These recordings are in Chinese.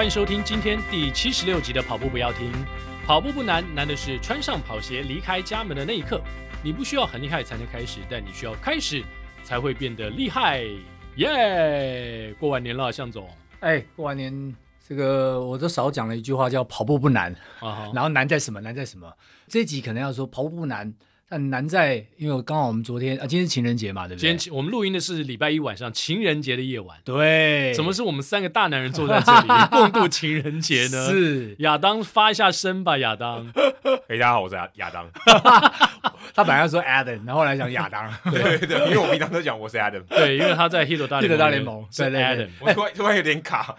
欢迎收听今天第七十六集的跑步不要停。跑步不难，难的是穿上跑鞋离开家门的那一刻。你不需要很厉害才能开始，但你需要开始才会变得厉害。耶！过完年了，向总。哎，过完年，这个我都少讲了一句话，叫跑步不难。啊，然后难在什么？难在什么？这一集可能要说跑步不难。但难在，因为刚好我们昨天啊，今天是情人节嘛，对不对？今天我们录音的是礼拜一晚上，情人节的夜晚。对，怎么是我们三个大男人坐在这里 共度情人节呢？是亚当发一下声吧，亚当。嘿，大家好，我是亚亚当。他本来要说 Adam，然后后来讲亚当。对对对，因为我平常都讲我是 Adam。对，因为他在 Hito 大联盟。Hito 大联盟是 Adam。我突然突然有点卡。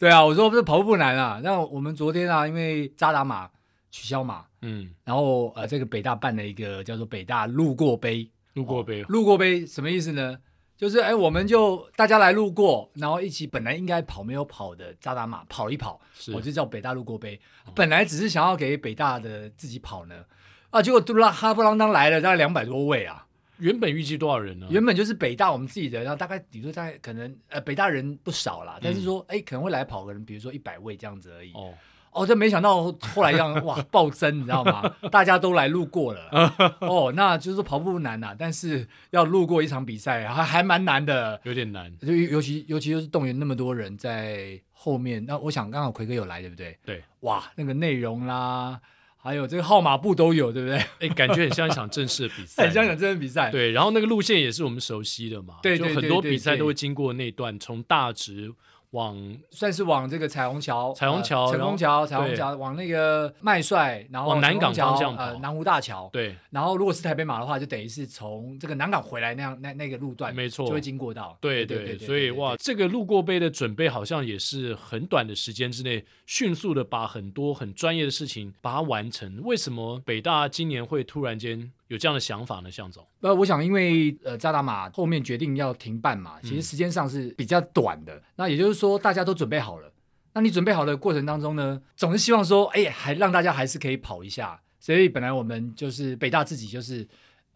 对啊，我说不是跑步不难啊。那我们昨天啊，因为扎达马取消嘛。嗯，然后呃，这个北大办了一个叫做北大路过杯，路过杯，哦、路过杯什么意思呢？就是哎，我们就大家来路过，然后一起本来应该跑没有跑的渣打马跑一跑，我就叫北大路过杯。哦、本来只是想要给北大的自己跑呢，啊，结果嘟啦哈不啷当来了大概两百多位啊。原本预计多少人呢？原本就是北大我们自己的，然后大概比如说大概可能呃北大人不少啦，嗯、但是说哎可能会来跑个人，比如说一百位这样子而已。哦。哦，这没想到后来这样哇 暴增，你知道吗？大家都来路过了。哦，那就是跑步不难呐、啊，但是要路过一场比赛还还蛮难的，有点难。就尤其尤其就是动员那么多人在后面，那我想刚好奎哥有来，对不对？对，哇，那个内容啦，还有这个号码布都有，对不对？哎，感觉很像一场正式的比赛，很像一场正式比赛。对，然后那个路线也是我们熟悉的嘛，对，就很多比赛都会经过那段从大直。往算是往这个彩虹桥，彩虹桥，彩虹桥，彩虹桥，往那个麦帅，然后往南港方向呃，南湖大桥，对，然后如果是台北马的话，就等于是从这个南港回来那样那那个路段，没错，就会经过到，对对，所以哇，这个路过杯的准备好像也是很短的时间之内，迅速的把很多很专业的事情把它完成。为什么北大今年会突然间？有这样的想法呢，向总。呃，我想因为呃，扎达马后面决定要停办嘛，其实时间上是比较短的。嗯、那也就是说，大家都准备好了。那你准备好的过程当中呢，总是希望说，哎，还让大家还是可以跑一下。所以本来我们就是北大自己就是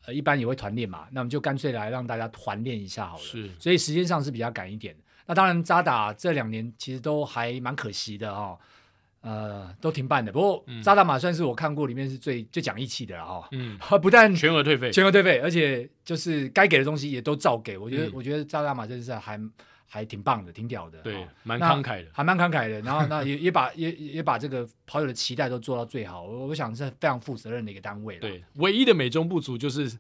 呃，一般也会团练嘛，那我们就干脆来让大家团练一下好了。是。所以时间上是比较赶一点。那当然，扎打这两年其实都还蛮可惜的哦。呃，都停办的。不过扎达马算是我看过里面是最最讲义气的了哈。嗯，不但全额退费，全额退费，而且就是该给的东西也都照给。我觉得，我觉得扎达马真的是还还挺棒的，挺屌的。对，蛮慷慨的，还蛮慷慨的。然后那也也把也也把这个跑友的期待都做到最好。我我想是非常负责任的一个单位。对，唯一的美中不足就是。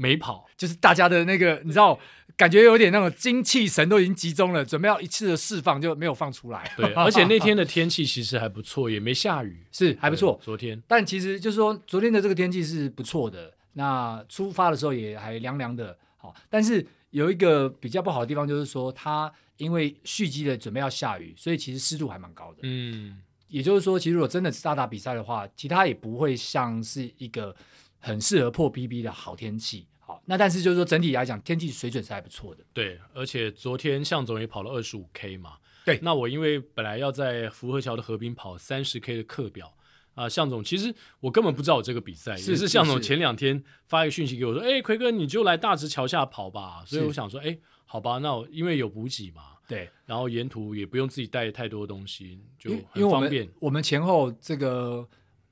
没跑，就是大家的那个，你知道，感觉有点那种精气神都已经集中了，准备要一次的释放，就没有放出来。对，而且那天的天气其实还不错，也没下雨，是还不错。昨天，但其实就是说，昨天的这个天气是不错的。那出发的时候也还凉凉的，好。但是有一个比较不好的地方，就是说它因为蓄积的准备要下雨，所以其实湿度还蛮高的。嗯，也就是说，其实如果真的是大打比赛的话，其他也不会像是一个。很适合破 PB 的好天气，好，那但是就是说整体来讲，天气水准是还不错的。对，而且昨天向总也跑了二十五 K 嘛。对，那我因为本来要在福和桥的河滨跑三十 K 的课表啊、向，总其实我根本不知道有这个比赛，是也是向总前两天发一个讯息给我说，哎，奎哥你就来大直桥下跑吧。所以我想说，哎，好吧，那我因为有补给嘛，对，然后沿途也不用自己带太多东西，就很方便。我们前后这个。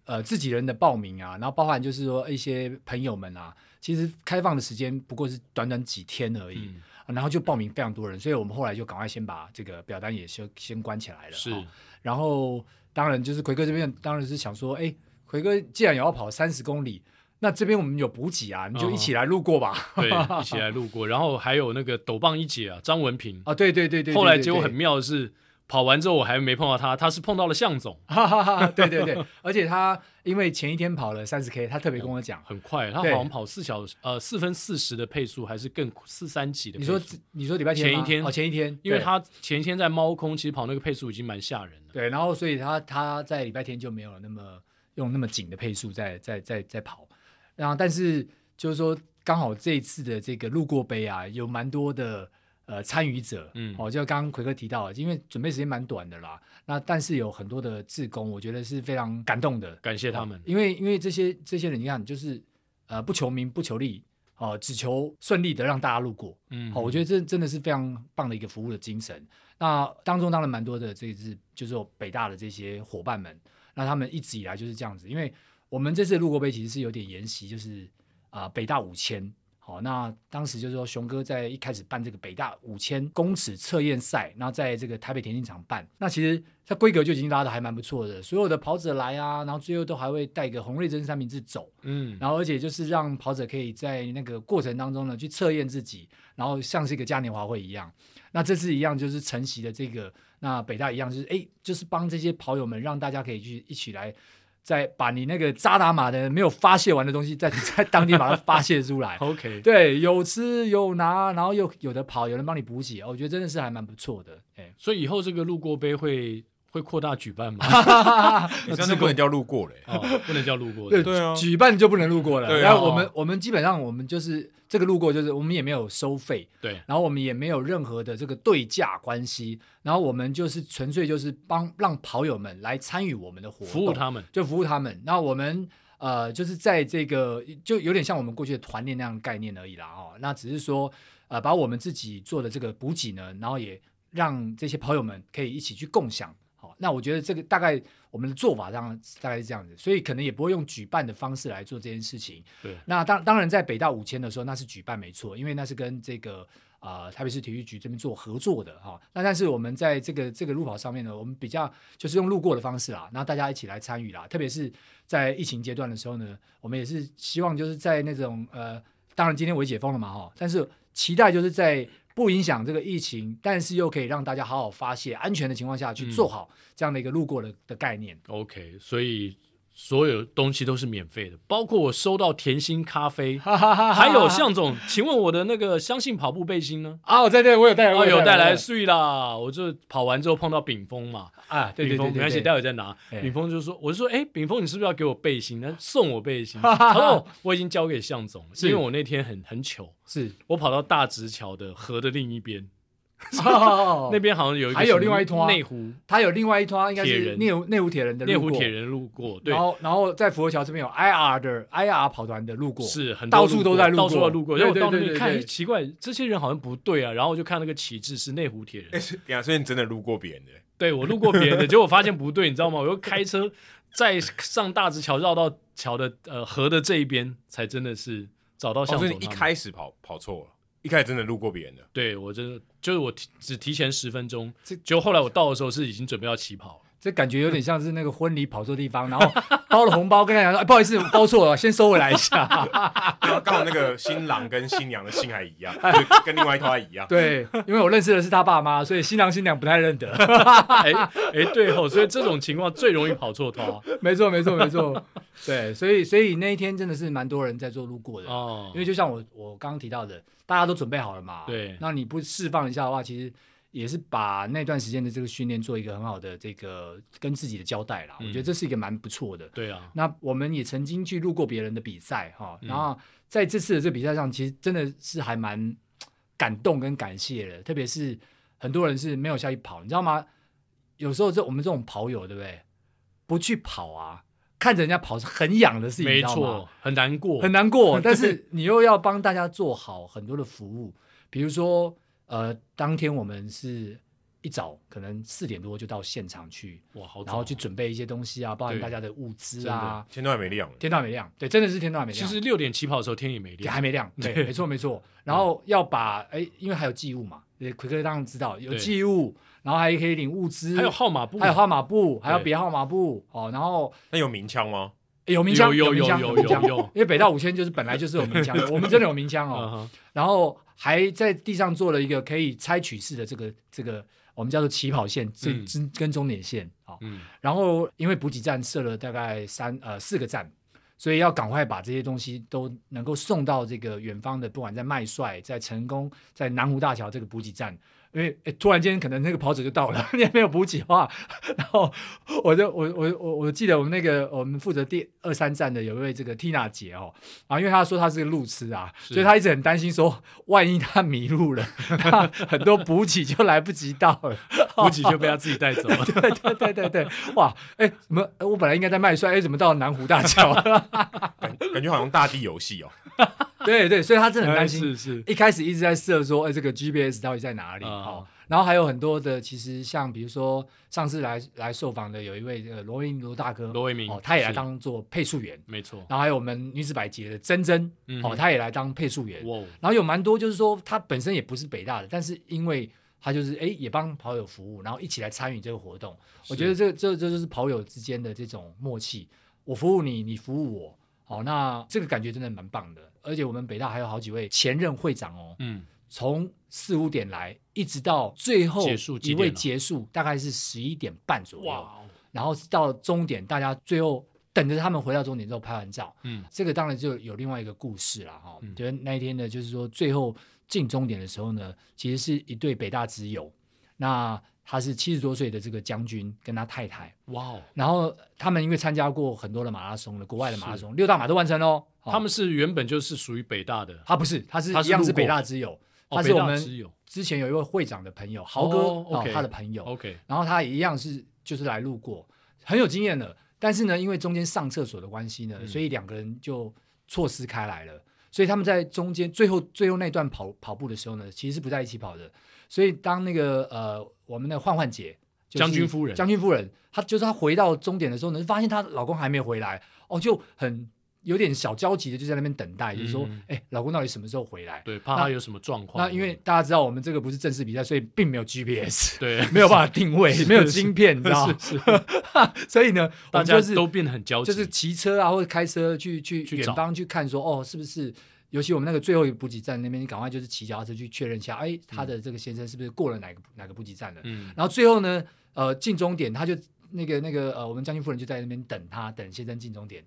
呃，自己人的报名啊，然后包含就是说一些朋友们啊，其实开放的时间不过是短短几天而已，嗯啊，然后就报名非常多人，所以我们后来就赶快先把这个表单也先先关起来了。是，然后当然就是奎哥这边当然是想说，哎，奎哥既然也要跑三十公里，那这边我们有补给啊，你就一起来路过吧。哦、对，一起来路过，然后还有那个斗棒一姐啊，张文平 啊，对对对对，对，后来结果很妙的是。跑完之后我还没碰到他，他是碰到了向总，哈哈哈，对对对，而且他因为前一天跑了三十 K，他特别跟我讲，很快，他好像跑四小时，呃，四分四十的配速，还是更四三级的。你说你说礼拜天前一天。哦，前一天，因为他前一天在猫空，其实跑那个配速已经蛮吓人了。对，然后所以他他在礼拜天就没有那么用那么紧的配速在在在在跑，然后但是就是说刚好这一次的这个路过杯啊，有蛮多的。呃，参与者，嗯，哦，就刚刚奎哥提到，因为准备时间蛮短的啦，那但是有很多的志工，我觉得是非常感动的，感谢他们，因为因为这些这些人，你看，就是呃不求名不求利，哦，只求顺利的让大家路过。嗯，好，我觉得这真的是非常棒的一个服务的精神。那当中当然蛮多的，这次就是北大的这些伙伴们，那他们一直以来就是这样子，因为我们这次的路过杯其实是有点沿袭，就是啊、呃，北大五千。好，那当时就是说，熊哥在一开始办这个北大五千公尺测验赛，然后在这个台北田径场办，那其实它规格就已经拉的还蛮不错的，所有的跑者来啊，然后最后都还会带个红瑞珍三明治走，嗯，然后而且就是让跑者可以在那个过程当中呢去测验自己，然后像是一个嘉年华会一样，那这次一样就是晨曦的这个，那北大一样就是哎，就是帮这些跑友们让大家可以去一起来。再把你那个扎达马的没有发泄完的东西，在 在当地把它发泄出来。OK，对，有吃有拿，然后又有的跑，有人帮你补给，我觉得真的是还蛮不错的。哎，所以以后这个路过杯会会扩大举办吗？你真的不能叫路过嘞，哦，不能叫路过。对对啊，举办就不能路过了。对啊，然后我们我们基本上我们就是。这个路过就是我们也没有收费，对，然后我们也没有任何的这个对价关系，然后我们就是纯粹就是帮让跑友们来参与我们的活动，服务他们，就服务他们。那我们呃就是在这个就有点像我们过去的团练那样的概念而已啦哦，那只是说呃把我们自己做的这个补给呢，然后也让这些跑友们可以一起去共享。好，那我觉得这个大概。我们的做法上大概是这样子，所以可能也不会用举办的方式来做这件事情。对，那当当然在北大五千的时候，那是举办没错，因为那是跟这个啊、呃、台北市体育局这边做合作的哈。那但是我们在这个这个路跑上面呢，我们比较就是用路过的方式啦，然后大家一起来参与啦。特别是在疫情阶段的时候呢，我们也是希望就是在那种呃，当然今天我解封了嘛哈，但是期待就是在。不影响这个疫情，但是又可以让大家好好发泄、安全的情况下去做好这样的一个路过的的概念。嗯、OK，所以。所有东西都是免费的，包括我收到甜心咖啡，还有向总，请问我的那个相信跑步背心呢？啊，我在这，我有带来，我有带来，睡啦！我就跑完之后碰到炳峰嘛，啊，对对对，没关系，待会再拿。炳峰就说，我就说，哎，炳峰，你是不是要给我背心？他送我背心。他说我已经交给向总了，是因为我那天很很糗，是我跑到大直桥的河的另一边。那边好像有一个，还有另外一坨内湖，它有另外一坨，应该是内湖内湖铁人的内湖铁人路过，对。然后然后在福和桥这边有 IR 的 IR 跑团的路过，是很到处都在路过，到处要路过。然后我到那边看，奇怪，这些人好像不对啊。然后我就看那个旗帜是内湖铁人，哎，所以你真的路过别人的？对，我路过别人的，结果发现不对，你知道吗？我又开车在上大直桥绕到桥的呃河的这一边，才真的是找到向总。所以你一开始跑跑错了。一开始真的路过别人的，对我真的就是我提只提前十分钟，这结果后来我到的时候是已经准备要起跑了，这感觉有点像是那个婚礼跑错地方，然后 包了红包跟他讲说，哎，不好意思，我包错了，先收回来一下。刚好那个新郎跟新娘的姓还一样，跟另外一套还一样。对，因为我认识的是他爸妈，所以新郎新娘不太认得。哎哎，对哦，所以这种情况最容易跑错套。没错，没错，没错。对，所以所以那一天真的是蛮多人在做路过的哦，因为就像我我刚刚提到的。大家都准备好了嘛？对，那你不释放一下的话，其实也是把那段时间的这个训练做一个很好的这个跟自己的交代啦。嗯、我觉得这是一个蛮不错的。对啊，那我们也曾经去录过别人的比赛哈，然后在这次的这个比赛上，其实真的是还蛮感动跟感谢的。特别是很多人是没有下去跑，你知道吗？有时候这我们这种跑友，对不对？不去跑啊。看着人家跑是很痒的事情，没错，很难过，很难过。但是 你又要帮大家做好很多的服务，比如说，呃，当天我们是一早可能四点多就到现场去，哇，好，然后去准备一些东西啊，包含大家的物资啊。天都还没亮，天都还没亮，对，真的是天都还没亮。其实六点起跑的时候天也没亮，还没亮，对，没错没错。然后要把哎，因为还有寄物嘛，奎哥当然知道有寄物。然后还可以领物资，还有号码布，还有号码布，还有别号码布哦。然后那有鸣枪吗？有鸣枪，有有有有有。因为北大五千就是本来就是有鸣枪的，我们真的有鸣枪哦。然后还在地上做了一个可以拆取式的这个这个，我们叫做起跑线，这跟终点线啊。然后因为补给站设了大概三呃四个站，所以要赶快把这些东西都能够送到这个远方的，不管在麦帅、在成功、在南湖大桥这个补给站。因为突然间可能那个跑者就到了，你还没有补给的话，然后我就我我我我记得我们那个我们负责第二三站的有一位这个 Tina 姐哦啊，因为她说她是个路痴啊，所以她一直很担心说，万一她迷路了，她很多补给就来不及到了，补给就被她自己带走了。对对对对对，哇，哎，怎么我本来应该在麦帅，哎，怎么到了南湖大桥了？感感觉好像大地游戏哦。对对，所以他真的很担心。是是，一开始一直在设说，哎，这个 GPS 到底在哪里？好、嗯，然后还有很多的，其实像比如说上次来来受访的有一位呃罗维明罗大哥，罗维明哦，他也来当做配速员，没错。然后还有我们女子百捷的珍珍，嗯、哦，他也来当配速员。哇，然后有蛮多就是说他本身也不是北大的，但是因为他就是哎也帮跑友服务，然后一起来参与这个活动。我觉得这这这就是跑友之间的这种默契，我服务你，你服务我。好，那这个感觉真的蛮棒的，而且我们北大还有好几位前任会长哦，嗯，从四五点来，一直到最后一位结束大概是十一点半左右，哇，然后到终点，大家最后等着他们回到终点之后拍完照，嗯，这个当然就有另外一个故事了哈，觉得、嗯、那一天呢，就是说最后进终点的时候呢，其实是一对北大之友，那。他是七十多岁的这个将军，跟他太太，哇哦！然后他们因为参加过很多的马拉松的国外的马拉松，六大马都完成哦。他们是原本就是属于北大的，他不是，他是一样是北大之友，他是我们之前有一位会长的朋友，豪哥哦，他的朋友。OK，然后他也一样是就是来路过，很有经验的。但是呢，因为中间上厕所的关系呢，所以两个人就错失开来了。所以他们在中间最后最后那段跑跑步的时候呢，其实是不在一起跑的。所以当那个呃，我们的焕焕姐，将军夫人，将军夫人，她就是她回到终点的时候呢，发现她老公还没回来，哦，就很有点小焦急的就在那边等待，嗯、就是说，哎，老公到底什么时候回来？对，怕他有什么状况。那，因为大家知道我们这个不是正式比赛，所以并没有 GPS，对，没有办法定位，是没有晶片，你知道吗？是，是 所以呢，大家都变得很焦急，就是骑车啊，或者开车去去远方去看说，说哦，是不是？尤其我们那个最后一个补给站那边，你赶快就是骑脚踏车去确认一下，哎，他的这个先生是不是过了哪个哪个补给站了？嗯，然后最后呢，呃，进终点，他就那个那个呃，我们将军夫人就在那边等他，等先生进终点，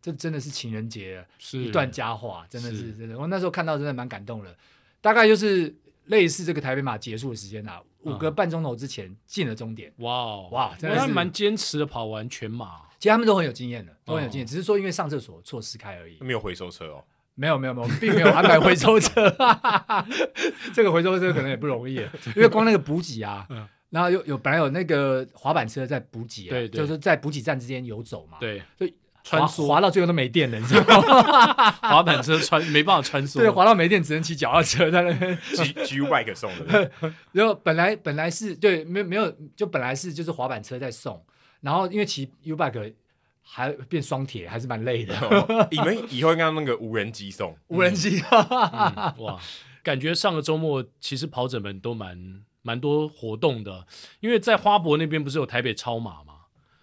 这真的是情人节，是一段佳话，真的是，是真的。我那时候看到真的蛮感动的，大概就是类似这个台北马结束的时间啊，五个半钟头之前进了终点。哇、哦、哇，真的是蛮坚持的跑完全马。其实他们都很有经验的，都很有经验，哦、只是说因为上厕所错失开而已。没有回收车哦。没有没有没有，并没有安排回收车，这个回收车可能也不容易，因为光那个补给啊，然后有有本来有那个滑板车在补给啊，对，就是在补给站之间游走嘛，对，所以滑滑到最后都没电了，你知道吗？滑板车穿没办法穿梭，对，滑到没电只能骑脚踏车在那边，G G U bike 送的，然后本来本来是对，没没有，就本来是就是滑板车在送，然后因为骑 U bike。还变双铁，还是蛮累的。你们以后应该用那个无人机送无人机、嗯，哇！感觉上个周末其实跑者们都蛮蛮多活动的，因为在花博那边不是有台北超马吗？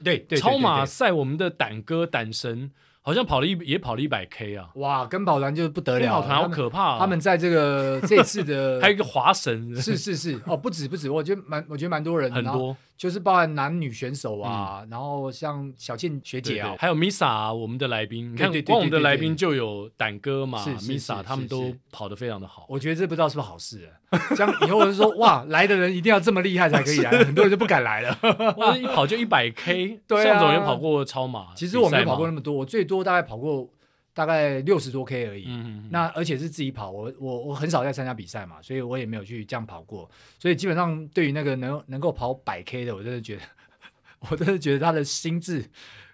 对，对，超马赛我们的胆哥胆神。好像跑了一也跑了一百 K 啊！哇，跟跑团就不得了，跟跑团好可怕啊！他们在这个 这次的还有一个华神，是是是哦，不止不止，我觉得蛮我觉得蛮多人，很多就是包含男女选手啊，然后像小倩学姐啊，还有 Misa 啊我们的来宾，你看光我们的来宾就有胆哥嘛，Misa 他们都跑得非常的好，我觉得这不知道是不是好事啊？这样以后人说哇，来的人一定要这么厉害才可以来，很多人就不敢来了。哇，一跑就一百 K，对，向总也跑过超马，其实我没有跑过那么多，我最多大概跑过。大概六十多 K 而已，嗯嗯嗯，那而且是自己跑，我我我很少在参加比赛嘛，所以我也没有去这样跑过，所以基本上对于那个能能够跑百 K 的，我真的觉得，我真的觉得他的心智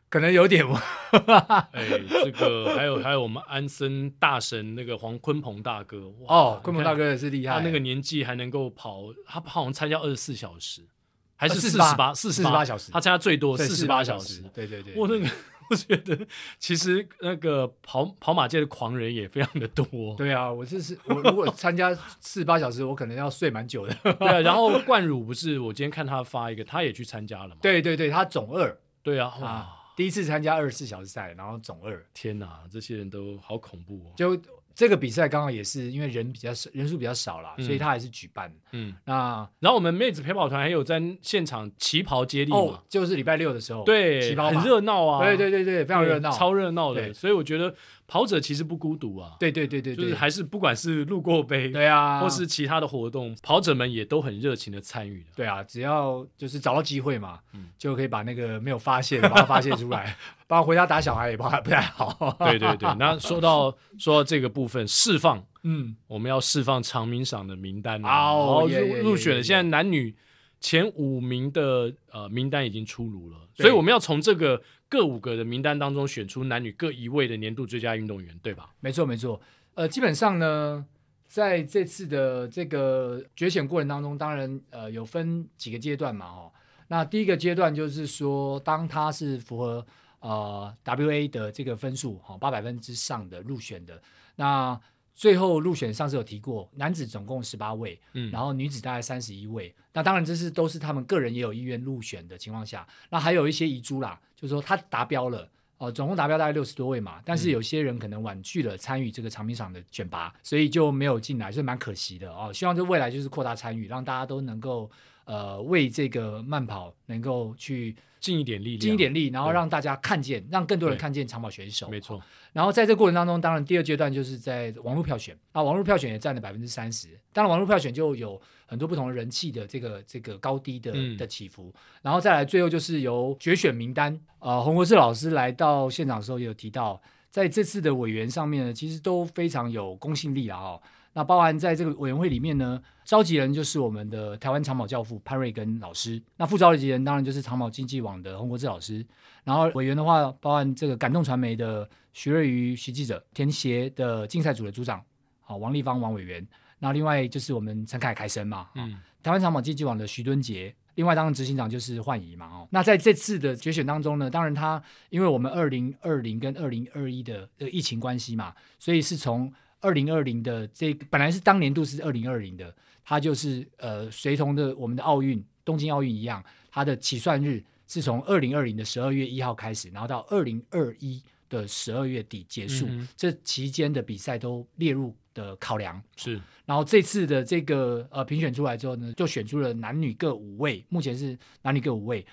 可能有点，哎，这个还有还有我们安森大神那个黄鲲鹏大哥，哦，鲲鹏大哥也是厉害，他那个年纪还能够跑，他好像参加二十四小时，还是四十八四十八小时，他参加最多四十八小时，对对对，我那个。我觉得其实那个跑跑马界的狂人也非常的多。对啊，我就是我如果参加四十八小时，我可能要睡蛮久的。对啊，然后冠儒不是我今天看他发一个，他也去参加了嘛？对对对，他总二。对啊，哇，啊、第一次参加二十四小时赛，然后总二。天哪，这些人都好恐怖哦！就。这个比赛刚好也是因为人比较少，人数比较少啦，嗯、所以他还是举办。嗯，那然后我们妹子陪跑团还有在现场旗袍接力嘛、哦，就是礼拜六的时候，对，旗袍很热闹啊，对对对对，非常热闹，超热闹的。对。所以我觉得跑者其实不孤独啊。对对对对，就是还是不管是路过杯，对啊，或是其他的活动，跑者们也都很热情的参与。对啊，只要就是找到机会嘛，嗯、就可以把那个没有发现的把它发现出来。包括回家打小孩也不太不太好。对对对，那说到说到这个部分释放，嗯，我们要释放长鸣赏的名单了。哦，入入选了，现在男女前五名的呃名单已经出炉了，所以我们要从这个各五个的名单当中选出男女各一位的年度最佳运动员，对吧？没错没错。呃，基本上呢，在这次的这个决选过程当中，当然呃有分几个阶段嘛，哦，那第一个阶段就是说，当他是符合呃 WA 的这个分数，哈，八百分之上的入选的，那最后入选上次有提过，男子总共十八位，嗯，然后女子大概三十一位，那当然这是都是他们个人也有意愿入选的情况下，那还有一些遗珠啦，就是说他达标了。哦，总共达标大概六十多位嘛，但是有些人可能婉拒了参与这个长鸣赏的选拔，嗯，所以就没有进来，所以蛮可惜的哦。希望这未来就是扩大参与，让大家都能够呃为这个慢跑能够去尽一点力尽一点力，然后让大家看见，让更多人看见长跑选手。没错。然后在这个过程当中，当然第二阶段就是在网络票选啊，网络票选也占了百分之三十。当然，网络票选就有很多不同的人气的这个这个高低的的起伏。然后再来最后就是由决选名单，呃，洪国志老师来到现场的时候也有提到，在这次的委员上面呢，其实都非常有公信力了哦。那包含在这个委员会里面呢，召集人就是我们的台湾长跑教父潘瑞根老师，那副召集人当然就是长跑经济网的洪国志老师，然后委员的话包含这个感动传媒的徐瑞瑜徐记者，田协的竞赛组的组长，好王立芳王委员，那另外就是我们陈凯凯生嘛，嗯，台湾长跑经济网的徐敦杰，另外当然执行长就是焕仪嘛，哦，那在这次的决选当中呢，当然他因为我们二零二零跟二零二一的这个疫情关系嘛，所以是从。二零二零的这个本来是当年度是二零二零的，它就是呃随同的我们的奥运东京奥运一样，它的起算日是从二零二零的十二月一号开始，然后到二零二一的十二月底结束，嗯、这期间的比赛都列入的考量是。然后这次的这个呃评选出来之后呢，就选出了男女各五位，目前是男女各五位，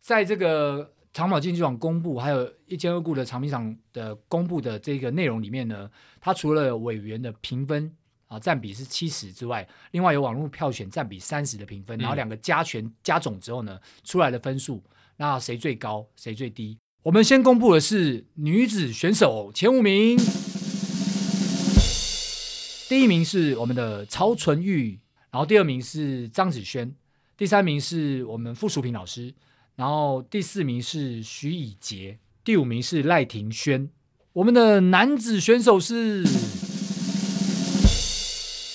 在这个。长跑竞技网公布，还有一千二股的长鸣赏的公布的这个内容里面呢，它除了有委员的评分啊占比是七十之外，另外有网络票选占比三十的评分，然后两个加权加总之后呢，出来的分数，那谁最高，谁最低？我们先公布的是女子选手前五名，第一名是我们的曹纯玉，然后第二名是张子萱，第三名是我们傅淑萍老师。然后第四名是徐以杰，第五名是赖廷轩。我们的男子选手是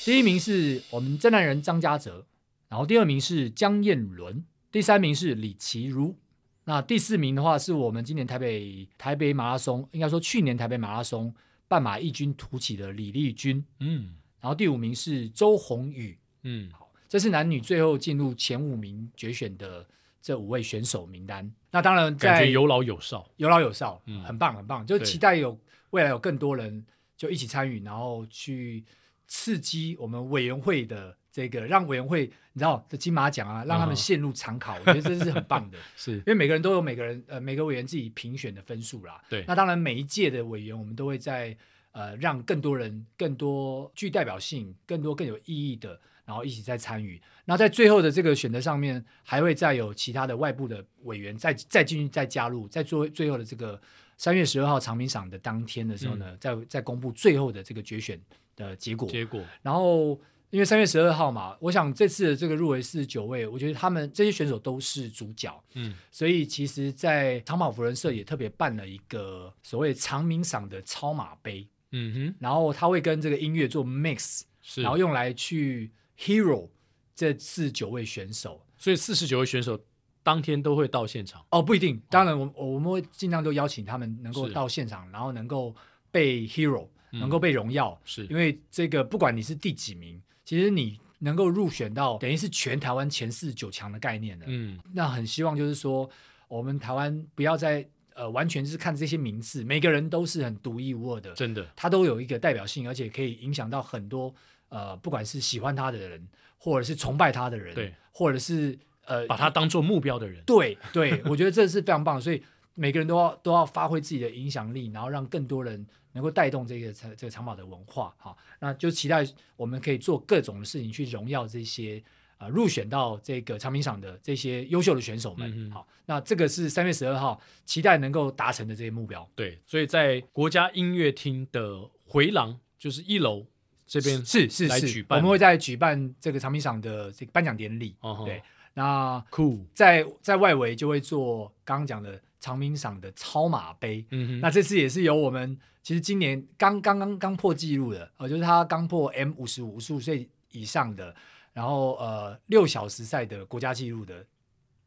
第一名是我们真男人张家泽，然后第二名是江彦伦，第三名是李奇如。那第四名的话是我们今年台北台北马拉松，应该说去年台北马拉松半马异军突起的李丽君。嗯，然后第五名是周宏宇。嗯，好，这是男女最后进入前五名决选的。这五位选手名单，那当然在感觉有老有少，有老有少，嗯，很棒很棒，就期待有未来有更多人就一起参与，然后去刺激我们委员会的这个，让委员会你知道这金马奖啊，让他们陷入常考，嗯、我觉得这是很棒的，是。因为每个人都有每个人呃每个委员自己评选的分数啦，对，那当然每一届的委员我们都会在呃让更多人更多具代表性、更多更有意义的。然后一起再参与，那在最后的这个选择上面，还会再有其他的外部的委员再再进去再加入，在做最后的这个三月十二号长鸣赏的当天的时候呢，嗯、再再公布最后的这个决选的结果。结果，然后因为三月十二号嘛，我想这次的这个入围四十九位，我觉得他们这些选手都是主角，嗯，所以其实，在长跑福人社也特别办了一个所谓长鸣赏的超马杯，嗯哼，然后他会跟这个音乐做 mix，然后用来去。Hero 这四十九位选手，所以四十九位选手当天都会到现场哦，不一定。当然我，我我们会尽量都邀请他们能够到现场，然后能够被 Hero，能够被荣耀。是因为这个，不管你是第几名，其实你能够入选到，等于是全台湾前四十九强的概念的。嗯，那很希望就是说，我们台湾不要再呃完全是看这些名次，每个人都是很独一无二的，真的，他都有一个代表性，而且可以影响到很多。呃，不管是喜欢他的人，或者是崇拜他的人，对，或者是呃把他当做目标的人，对对，我觉得这是非常棒的。所以每个人都要都要发挥自己的影响力，然后让更多人能够带动这个长这个长跑的文化。好，那就期待我们可以做各种的事情去荣耀这些呃入选到这个长平赏的这些优秀的选手们。嗯、好，那这个是三月十二号期待能够达成的这些目标。对，所以在国家音乐厅的回廊就是一楼。这边是是是，我们会在举办这个长鸣赏的这个颁奖典礼。哦、对，那酷。在在外围就会做刚刚讲的长鸣赏的超马杯。嗯哼，那这次也是由我们其实今年刚刚刚刚破纪录的，呃，就是他刚破 M 五十五十五岁以上的，然后呃六小时赛的国家纪录的，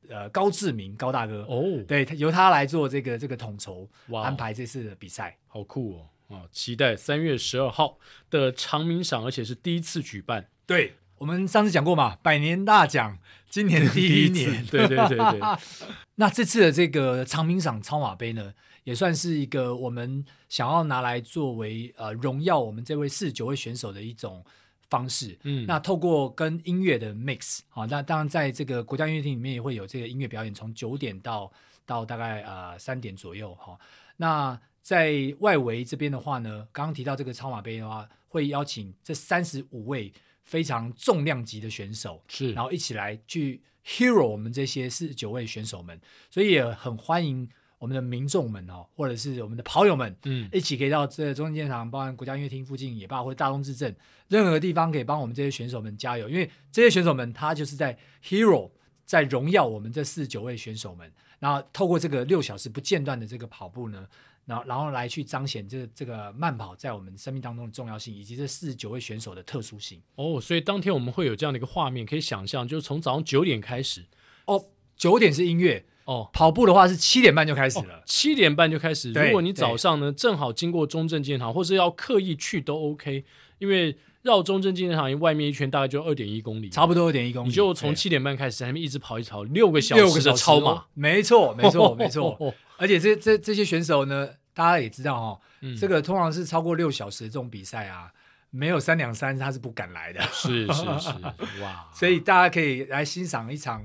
呃高志明高大哥。哦，对，由他来做这个这个统筹，安排这次的比赛，好酷哦！啊，期待三月十二号的长鸣赏，而且是第一次举办。对，我们上次讲过嘛，百年大奖，今年第一年，对对对对。那这次的这个长鸣赏超马杯呢，也算是一个我们想要拿来作为呃荣耀我们这位四十九位选手的一种方式。嗯，那透过跟音乐的 mix，好，那当然在这个国家音乐厅里面也会有这个音乐表演，从九点到到大概呃三点左右哈。那在外围这边的话呢，刚刚提到这个超马杯的话，会邀请这三十五位非常重量级的选手，是，然后一起来去 hero 我们这些四十九位选手们，所以也很欢迎我们的民众们哦，或者是我们的跑友们，嗯，一起可以到这中正纪念堂，包含国家音乐厅附近也罢，或者大东至正，任何地方可以帮我们这些选手们加油，因为这些选手们他就是在 hero，在荣耀我们这四十九位选手们，然后透过这个六小时不间断的这个跑步呢。然后，然后来去彰显这这个慢跑在我们生命当中的重要性，以及这四十九位选手的特殊性。哦，所以当天我们会有这样的一个画面，可以想象，就是从早上九点开始。哦，九点是音乐。哦，跑步的话是七点半就开始了。哦，七点半就开始。如果你早上呢正好经过中正纪念堂，或是要刻意去都 OK，因为绕中正纪念堂外面一圈大概就二点一公里，差不多二点一公里。你就从七点半开始，在那边一直跑一跑，六个小时的超马。没错，没错，没错。而且这这这些选手呢，大家也知道哦，嗯、这个通常是超过六小时的这种比赛啊，没有三两三他是不敢来的。是是 是，哇！所以大家可以来欣赏一场，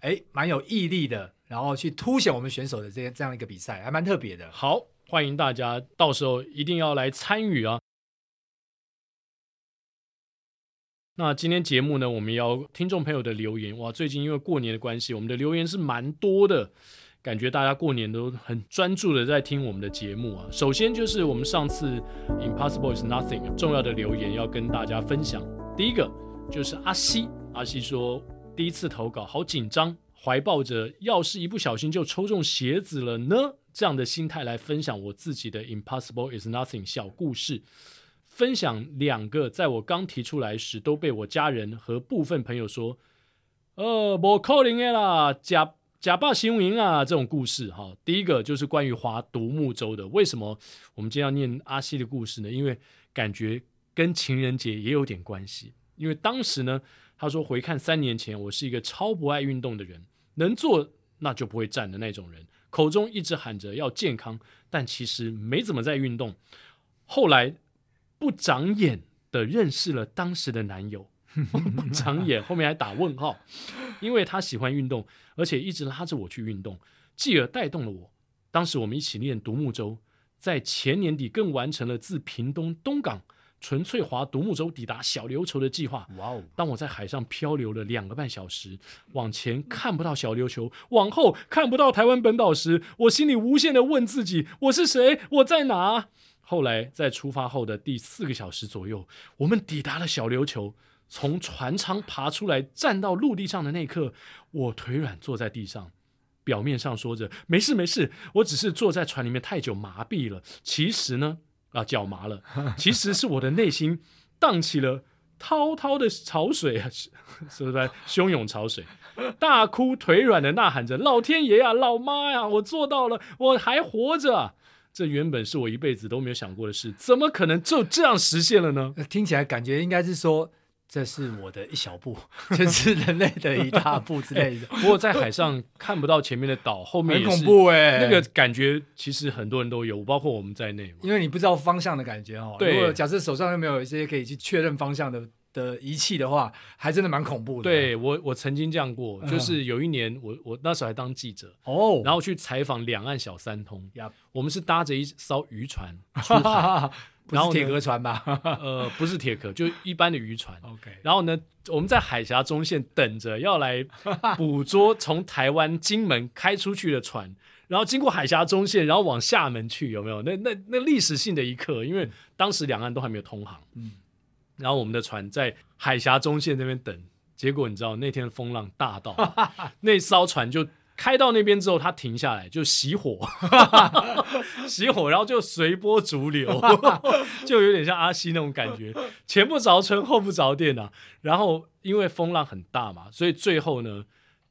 哎，蛮有毅力的，然后去凸显我们选手的这样这样一个比赛，还蛮特别的。好，欢迎大家到时候一定要来参与啊！那今天节目呢，我们要听众朋友的留言哇，最近因为过年的关系，我们的留言是蛮多的。感觉大家过年都很专注的在听我们的节目啊。首先就是我们上次 Impossible is Nothing 重要的留言要跟大家分享。第一个就是阿西，阿西说第一次投稿好紧张，怀抱着要是一不小心就抽中鞋子了呢这样的心态来分享我自己的 Impossible is Nothing 小故事。分享两个在我刚提出来时都被我家人和部分朋友说，呃，不可能的啦，假。假霸行营啊，这种故事哈，第一个就是关于划独木舟的。为什么我们今天要念阿西的故事呢？因为感觉跟情人节也有点关系。因为当时呢，他说回看三年前，我是一个超不爱运动的人，能坐那就不会站的那种人，口中一直喊着要健康，但其实没怎么在运动。后来不长眼的认识了当时的男友。不长眼，后面还打问号，因为他喜欢运动，而且一直拉着我去运动，继而带动了我。当时我们一起练独木舟，在前年底更完成了自屏东东港纯粹划独木舟抵达小琉球的计划。哇哦！当我在海上漂流了两个半小时，往前看不到小琉球，往后看不到台湾本岛时，我心里无限的问自己：我是谁？我在哪？后来在出发后的第四个小时左右，我们抵达了小琉球。从船舱爬出来，站到陆地上的那一刻，我腿软坐在地上，表面上说着没事没事，我只是坐在船里面太久麻痹了。其实呢，啊脚麻了，其实是我的内心荡起了滔滔的潮水啊，是不是汹涌潮水？大哭腿软的呐喊着：“老天爷啊，老妈呀，我做到了，我还活着！”这原本是我一辈子都没有想过的事，怎么可能就这样实现了呢？听起来感觉应该是说。这是我的一小步，这是人类的一大步之类的。不过在海上看不到前面的岛，后面很恐怖哎，那个感觉其实很多人都有，包括我们在内。因为你不知道方向的感觉哦。对。如果假设手上又没有一些可以去确认方向的的仪器的话，还真的蛮恐怖的。对我，我曾经这样过，就是有一年我我那时候还当记者哦，然后去采访两岸小三通。我们是搭着一艘渔船 出海。然后铁壳船吧？呃，不是铁壳，就一般的渔船。OK。然后呢，我们在海峡中线等着要来捕捉从台湾金门开出去的船，然后经过海峡中线，然后往厦门去，有没有？那那那历史性的一刻，因为当时两岸都还没有通航。嗯。然后我们的船在海峡中线那边等，结果你知道那天风浪大到，那艘船就开到那边之后，它停下来就熄火，熄火，然后就随波逐流，就有点像阿西那种感觉，前不着村后不着店啊。然后因为风浪很大嘛，所以最后呢，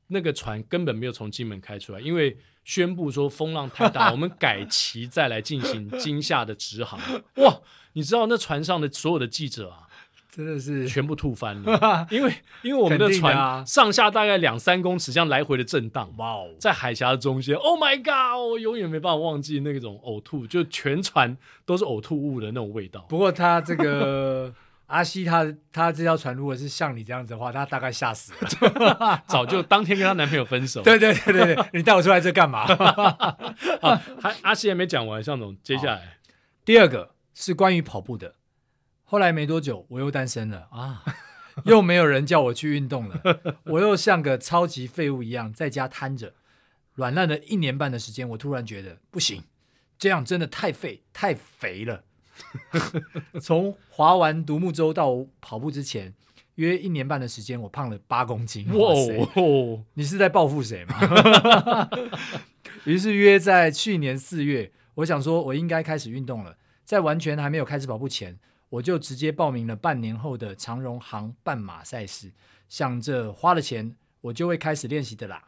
那个船根本没有从金门开出来，因为宣布说风浪太大，我们改期再来进行今夏的直航。哇，你知道那船上的所有的记者啊。真的是全部吐翻了，因为因为我们的船上下大概两三公尺，这样来回的震荡。哇哦，在海峡的中间，Oh my God！我永远没办法忘记那种呕吐，就全船都是呕吐物的那种味道。不过他这个 阿西他，他他这条船如果是像你这样子的话，他大概吓死了，早就当天跟他男朋友分手。对对对对对，你带我出来这干嘛？啊，还阿西还没讲完，向总，接下来第二个是关于跑步的。后来没多久，我又单身了啊，又没有人叫我去运动了，我又像个超级废物一样在家瘫着，软烂了一年半的时间，我突然觉得不行，这样真的太废太肥了。从划完独木舟到跑步之前，约一年半的时间，我胖了八公斤。哇哦，你是在报复谁吗？于是约在去年四月，我想说我应该开始运动了，在完全还没有开始跑步前。我就直接报名了半年后的长荣航半马赛事，想着花了钱，我就会开始练习的啦。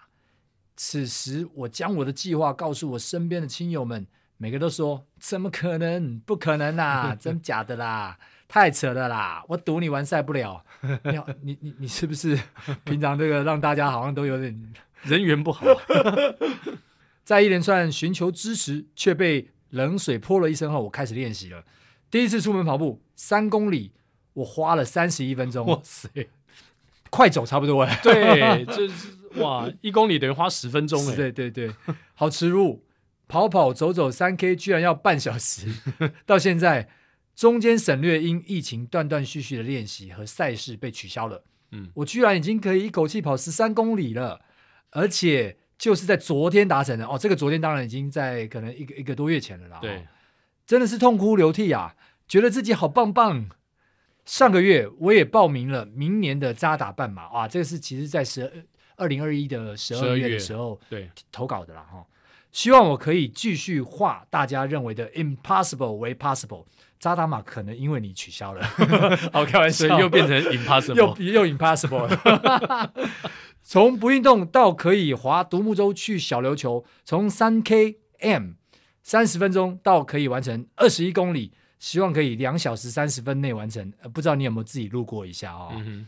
此时，我将我的计划告诉我身边的亲友们，每个都说：“怎么可能？不可能啦！真假的啦？太扯了啦！我赌你完赛不了。你”你你你是不是 平常这个让大家好像都有点 人缘不好？在一连串寻求支持却被冷水泼了一身后，我开始练习了。第一次出门跑步三公里，我花了三十一分钟。哇塞，快走差不多哎。对，这是哇，一公里等于花十分钟哎。对对对，好耻辱，跑跑走走三 K 居然要半小时。到现在中间省略因疫情断断续续的练习和赛事被取消了。嗯，我居然已经可以一口气跑十三公里了，而且就是在昨天达成的。哦，这个昨天当然已经在可能一个一个多月前了啦。对。真的是痛哭流涕啊！觉得自己好棒棒。上个月我也报名了明年的渣打半马啊，这个是其实在十二零二一的十二月的时候对投稿的啦哈。希望我可以继续化大家认为的 impossible 为 possible。渣打马可能因为你取消了，好开玩笑，又变成 impossible，又又 impossible。从不运动到可以划独木舟去小琉球，从三 km。三十分钟到可以完成二十一公里，希望可以两小时三十分内完成。呃，不知道你有没有自己路过一下哦？嗯，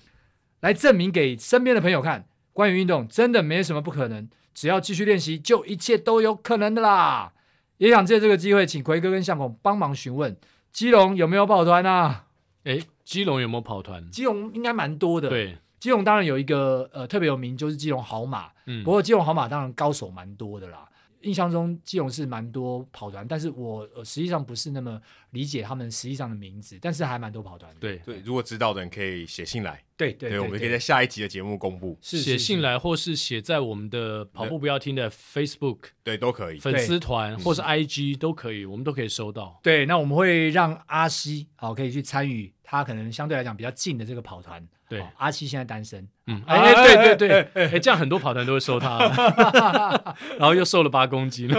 来证明给身边的朋友看，关于运动真的没什么不可能，只要继续练习，就一切都有可能的啦。也想借这个机会，请奎哥跟向孔帮忙询问，基隆有没有跑团啊？诶，基隆有没有跑团？基隆应该蛮多的。对，基隆当然有一个呃特别有名，就是基隆好马。嗯，不过基隆好马当然高手蛮多的啦。印象中基隆是蛮多跑团，但是我实际上不是那么理解他们实际上的名字，但是还蛮多跑团的。对对，如果知道的人可以写信来。对对，对，对，对，我们可以在下一集的节目公布。是写信来，或是写在我们的跑步不要听的 Facebook，对，都可以。粉丝团或是 IG 都可以，我们都可以收到。对，那我们会让阿西好可以去参与，他可能相对来讲比较近的这个跑团。对，阿七现在单身。嗯，哎、欸，对对对，哎、欸，这样很多跑团都会收他，然后又瘦了八公斤。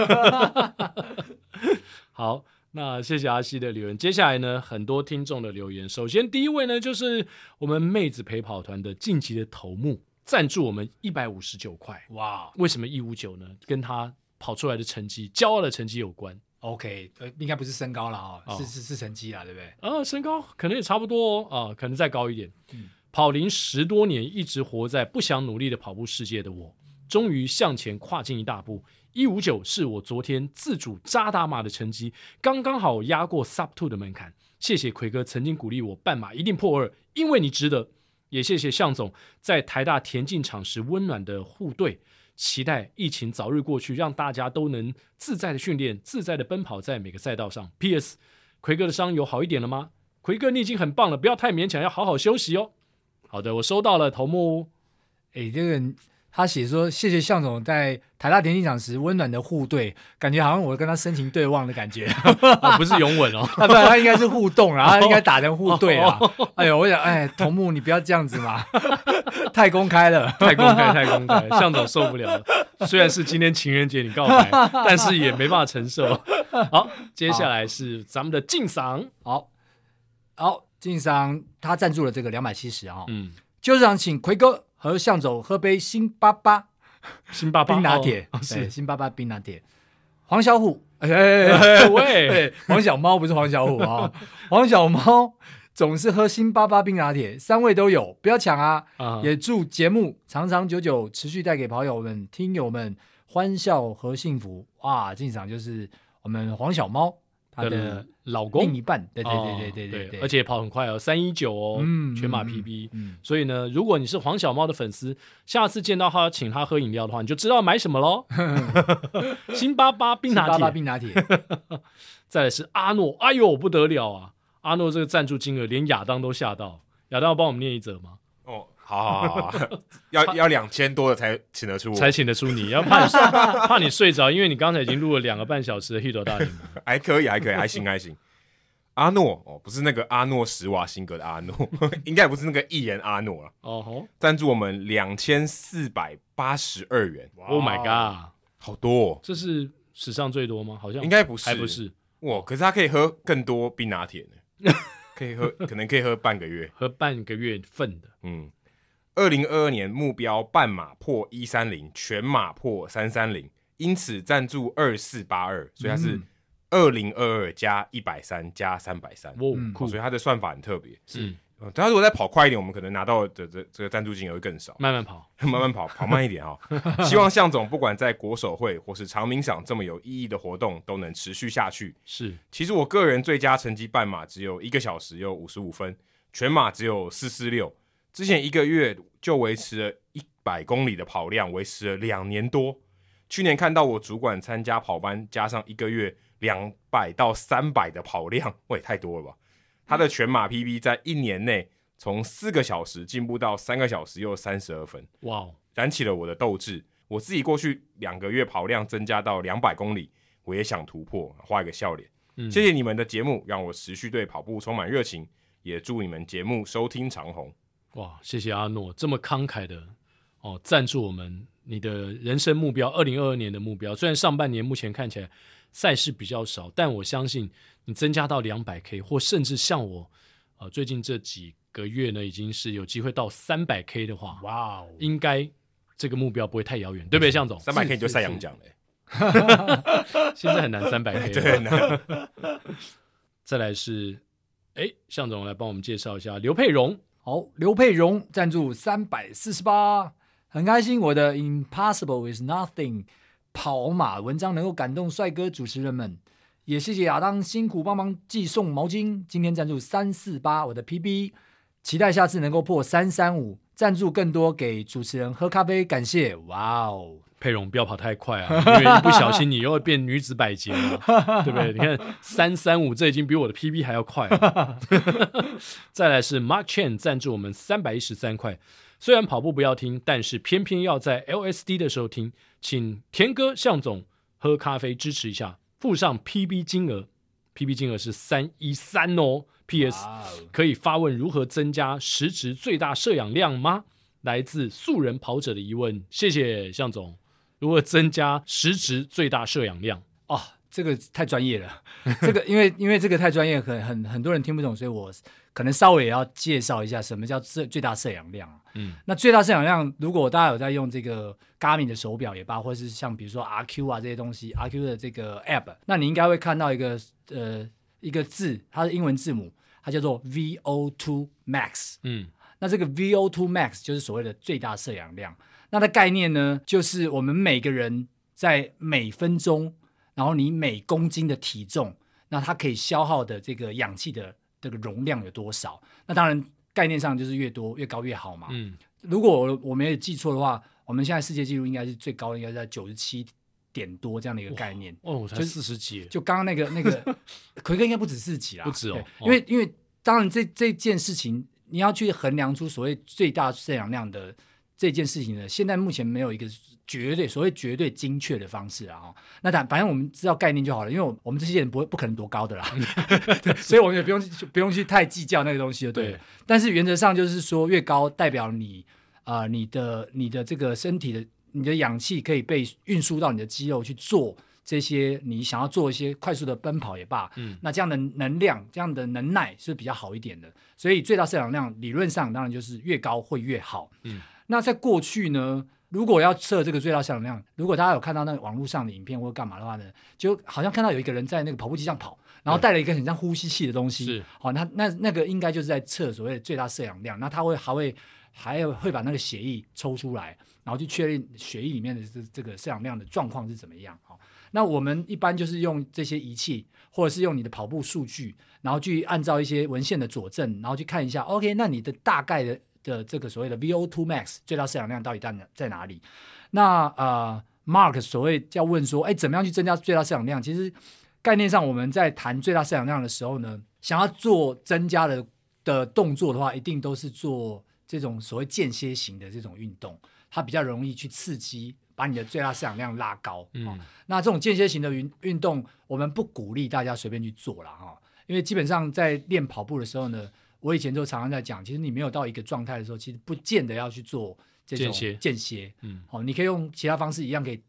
好，那谢谢阿西的留言。接下来呢，很多听众的留言。首先，第一位呢，就是我们妹子陪跑团的晋级的头目，赞助我们一百五十九块。哇，为什么一五九呢？跟他跑出来的成绩、骄傲的成绩有关。OK，呃，应该不是身高了啊、哦，是是是成绩啊，对不对？啊，身高可能也差不多哦，啊，可能再高一点。嗯。跑龄十多年，一直活在不想努力的跑步世界的我，终于向前跨进一大步。一五九是我昨天自主扎打马的成绩，刚刚好压过 Sub Two 的门槛。谢谢魁哥曾经鼓励我，半马一定破二，因为你值得。也谢谢向总在台大田径场时温暖的护队。期待疫情早日过去，让大家都能自在的训练，自在的奔跑在每个赛道上。P.S. 奎哥的伤有好一点了吗？奎哥，你已经很棒了，不要太勉强，要好好休息哦。好的，我收到了头目。哎，这个他写说：“谢谢向总在台大田径场时温暖的互对，感觉好像我跟他深情对望的感觉。哦、不是拥吻哦，他不他应该是互动，然后他应该打成互对啊。哎呦，我想，哎，头目你不要这样子嘛，太公开了，太公开，太公开，向总受不了了。虽然是今天情人节你告白，但是也没办法承受。好，接下来是咱们的敬赏，好，好，敬赏他赞助了这个两百七十啊，嗯，就是想请奎哥。”和向总喝杯星巴巴，星巴巴冰拿铁，哦、是星巴巴冰拿铁。黄小虎，哎，哎喂，黄小猫不是黄小虎啊，黄小猫总是喝星巴巴冰拿铁，三位都有，不要抢啊！啊也祝节目长长久久，持续带给跑友们、听友们欢笑和幸福。哇，进场就是我们黄小猫。他的老公另一半，对对对对对对，而且跑很快哦，三一九哦，全马 PB。所以呢，如果你是黄小猫的粉丝，下次见到他请他喝饮料的话，你就知道买什么喽。星巴巴冰拿铁，冰拿铁。再来是阿诺，哎呦不得了啊！阿诺这个赞助金额连亚当都吓到，亚当要帮我们念一则吗？好好好，要要两千多的才请得出我，才请得出你，要怕你 怕你睡着，因为你刚才已经录了两个半小时的《Hito 大联盟》，还可以，还可以，还行，还行。阿诺哦，不是那个阿诺施瓦辛格的阿诺，应该也不是那个艺人阿诺了。哦吼，赞助我们两千四百八十二元。Oh my god，好多，哦这是史上最多吗？好像应该不是，还不是。哇，可是他可以喝更多冰拿铁呢，可以喝，可能可以喝半个月，喝半个月份的，嗯。二零二二年目标半马破一三零，全马破三三零，因此赞助二四八二，所以它是二零二二加一百三加三百三，所以它的算法很特别。是，他如果再跑快一点，我们可能拿到的这这个赞助金额会更少。慢慢跑，慢慢跑，跑慢一点啊、哦！希望向总不管在国手会或是长鸣赏这么有意义的活动，都能持续下去。是，其实我个人最佳成绩半马只有一个小时又五十五分，全马只有四四六。之前一个月就维持了一百公里的跑量，维持了两年多。去年看到我主管参加跑班，加上一个月两百到三百的跑量，喂，太多了吧？他的全马 PB 在一年内从四个小时进步到三个小时又三十二分，哇.燃起了我的斗志。我自己过去两个月跑量增加到两百公里，我也想突破，画一个笑脸。嗯、谢谢你们的节目，让我持续对跑步充满热情，也祝你们节目收听长红。哇，谢谢阿诺这么慷慨的哦赞助我们，你的人生目标，二零二二年的目标。虽然上半年目前看起来赛事比较少，但我相信你增加到两百 K，或甚至像我，呃，最近这几个月呢，已经是有机会到三百 K 的话，哇哦，应该这个目标不会太遥远，对不对，向总？三百 K 就赛扬奖嘞，现在很难三百 K，对，很难。再来是，哎，向总来帮我们介绍一下刘佩蓉。好，刘佩荣赞助三百四十八，很开心我的 Impossible is Nothing 跑马文章能够感动帅哥主持人们，也谢谢亚当辛苦帮忙寄送毛巾，今天赞助三四八我的 PB，期待下次能够破三三五，赞助更多给主持人喝咖啡，感谢，哇哦。佩蓉，不要跑太快啊！因为一不小心你又会变女子百杰了，对不对？你看三三五，这已经比我的 PB 还要快了。再来是 Mark Chen 赞助我们三百一十三块，虽然跑步不要听，但是偏偏要在 LSD 的时候听，请田哥向总喝咖啡支持一下，附上 PB 金额，PB 金额是三一三哦。PS 可以发问如何增加实值最大摄氧量吗？来自素人跑者的疑问，谢谢向总。如何增加时值最大摄氧量？哦，这个太专业了。这个因为因为这个太专业，很很很多人听不懂，所以我可能稍微也要介绍一下什么叫最最大摄氧量。嗯，那最大摄氧量，如果大家有在用这个 Garmin 的手表也罢，或是像比如说 RQ 啊这些东西，RQ 的这个 App，那你应该会看到一个呃一个字，它的英文字母，它叫做 VO2 Max。嗯，那这个 VO2 Max 就是所谓的最大摄氧量。那的概念呢，就是我们每个人在每分钟，然后你每公斤的体重，那它可以消耗的这个氧气的这个容量有多少？那当然概念上就是越多越高越好嘛。嗯，如果我我没有记错的话，我们现在世界纪录应该是最高的，应该在九十七点多这样的一个概念。哦，我才四十几。就刚刚那个那个 奎哥应该不止四十几啦，不止哦。因为因为当然这这件事情你要去衡量出所谓最大摄氧量的。这件事情呢，现在目前没有一个绝对所谓绝对精确的方式啊。哈，那但反正我们知道概念就好了，因为我们这些人不会不可能多高的啦，对，所以我们也不用不用去太计较那个东西了，对。对，但是原则上就是说，越高代表你啊、呃，你的你的这个身体的你的氧气可以被运输到你的肌肉去做。这些你想要做一些快速的奔跑也罢，嗯，那这样的能量、这样的能耐是比较好一点的。所以最大摄氧量理论上当然就是越高会越好。嗯，那在过去呢，如果要测这个最大摄氧量，如果大家有看到那个网络上的影片或者干嘛的话呢，就好像看到有一个人在那个跑步机上跑，然后带了一个很像呼吸器的东西。是，好，那那那个应该就是在测所谓的最大摄氧量。那他会还会还有会把那个血液抽出来，然后去确认血液里面的这这个摄氧量的状况是怎么样。好。那我们一般就是用这些仪器，或者是用你的跑步数据，然后去按照一些文献的佐证，然后去看一下，OK，那你的大概的的这个所谓的 VO2 max 最大摄氧量到底在哪在哪里？那呃，Mark 所谓要问说，哎，怎么样去增加最大摄氧量？其实概念上我们在谈最大摄氧量的时候呢，想要做增加的的动作的话，一定都是做这种所谓间歇型的这种运动，它比较容易去刺激。把你的最大摄氧量拉高，嗯、哦，那这种间歇型的运运动，我们不鼓励大家随便去做了哈、哦，因为基本上在练跑步的时候呢，我以前就常常在讲，其实你没有到一个状态的时候，其实不见得要去做这种间歇，间歇，嗯，好、哦，你可以用其他方式一样可以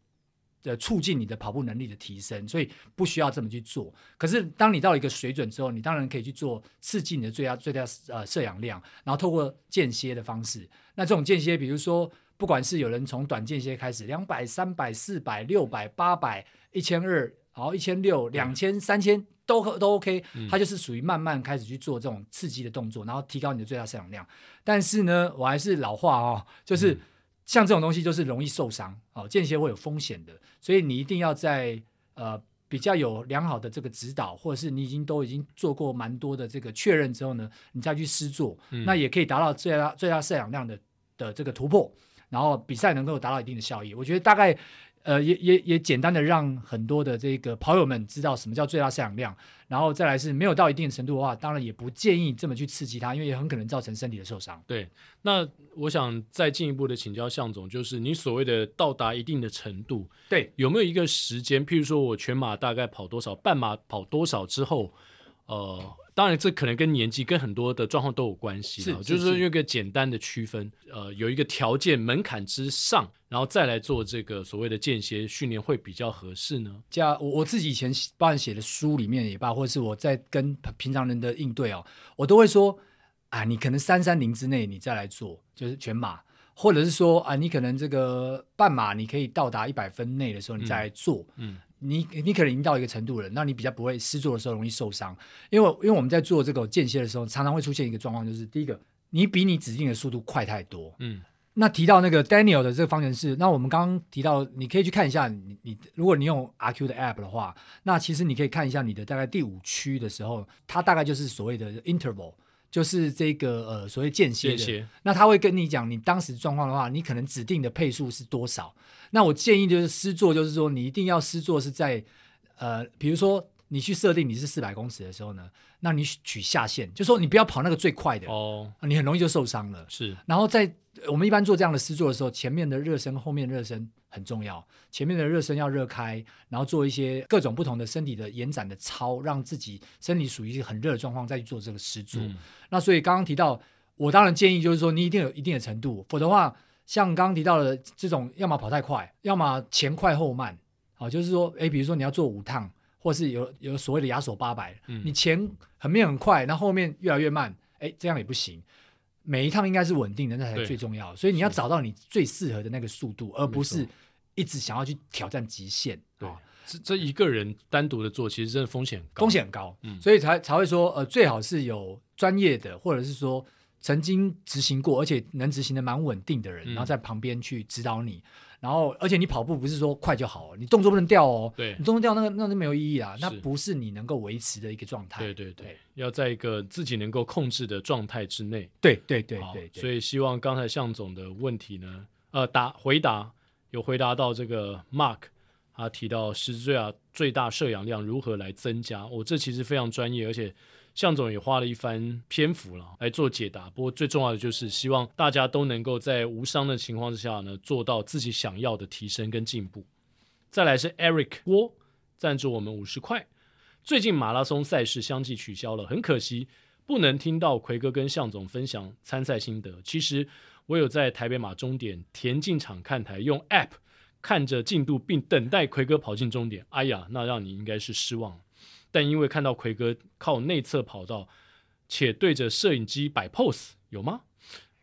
呃促进你的跑步能力的提升，所以不需要这么去做。可是当你到了一个水准之后，你当然可以去做刺激你的最大最大呃摄氧量，然后透过间歇的方式，那这种间歇，比如说。不管是有人从短间歇开始，两百、三百、四百、六百、八百、一千二，好一千六、两千、三千都都 OK，它就是属于慢慢开始去做这种刺激的动作，然后提高你的最大摄氧量。但是呢，我还是老话哦，就是像这种东西就是容易受伤哦，间歇会有风险的，所以你一定要在呃比较有良好的这个指导，或者是你已经都已经做过蛮多的这个确认之后呢，你再去试做，嗯、那也可以达到最大最大摄氧量的的这个突破。然后比赛能够达到一定的效益，我觉得大概，呃，也也也简单的让很多的这个跑友们知道什么叫最大摄氧量，然后再来是没有到一定的程度的话，当然也不建议这么去刺激它，因为也很可能造成身体的受伤。对，那我想再进一步的请教向总，就是你所谓的到达一定的程度，对，有没有一个时间？譬如说我全马大概跑多少，半马跑多少之后，呃。当然，这可能跟年纪、跟很多的状况都有关系。是，就是说用一个简单的区分，呃，有一个条件门槛之上，然后再来做这个所谓的间歇训练会比较合适呢？加我我自己以前包含写的书里面也罢，或者是我在跟平常人的应对哦，我都会说啊，你可能三三零之内你再来做，就是全马，或者是说啊，你可能这个半马你可以到达一百分内的时候你再来做，嗯。嗯你你可能已经到一个程度了，那你比较不会施作的时候容易受伤，因为因为我们在做这个间歇的时候，常常会出现一个状况，就是第一个，你比你指定的速度快太多。嗯，那提到那个 Daniel 的这个方程式，那我们刚刚提到，你可以去看一下你，你你如果你用 RQ 的 App 的话，那其实你可以看一下你的大概第五区的时候，它大概就是所谓的 interval。就是这个呃所谓间歇的，歇那他会跟你讲你当时状况的话，你可能指定的配速是多少？那我建议就是师座，就是说你一定要师座是在呃，比如说你去设定你是四百公尺的时候呢，那你取下限，就说你不要跑那个最快的哦，你很容易就受伤了。是，然后在我们一般做这样的施作的时候，前面的热身，后面的热身。很重要，前面的热身要热开，然后做一些各种不同的身体的延展的操，让自己身体属于很热的状况，再去做这个诗作。嗯、那所以刚刚提到，我当然建议就是说，你一定有一定的程度，否则的话，像刚刚提到的这种，要么跑太快，要么前快后慢。好，就是说，诶，比如说你要做五趟，或是有有所谓的亚索八百，你前很面很快，然后后面越来越慢，诶，这样也不行。每一趟应该是稳定的，那才是最重要的。所以你要找到你最适合的那个速度，而不是。一直想要去挑战极限，对，这这一个人单独的做，其实真的风险高，风险很高，嗯，所以才才会说，呃，最好是有专业的，或者是说曾经执行过，而且能执行的蛮稳定的人，然后在旁边去指导你，然后而且你跑步不是说快就好，你动作不能掉哦，对，你动作掉那个那就没有意义啊，那不是你能够维持的一个状态，对对对，要在一个自己能够控制的状态之内，对对对对，所以希望刚才向总的问题呢，呃，答回答。有回答到这个 Mark，他提到十字最啊最大摄氧量如何来增加？我、哦、这其实非常专业，而且向总也花了一番篇幅了来做解答。不过最重要的就是希望大家都能够在无伤的情况之下呢，做到自己想要的提升跟进步。再来是 Eric 郭赞助我们五十块。最近马拉松赛事相继取消了，很可惜不能听到奎哥跟向总分享参赛心得。其实我有在台北马终点田径场看台用 App 看着进度，并等待奎哥跑进终点。哎呀，那让你应该是失望。但因为看到奎哥靠内侧跑道，且对着摄影机摆 pose，有吗？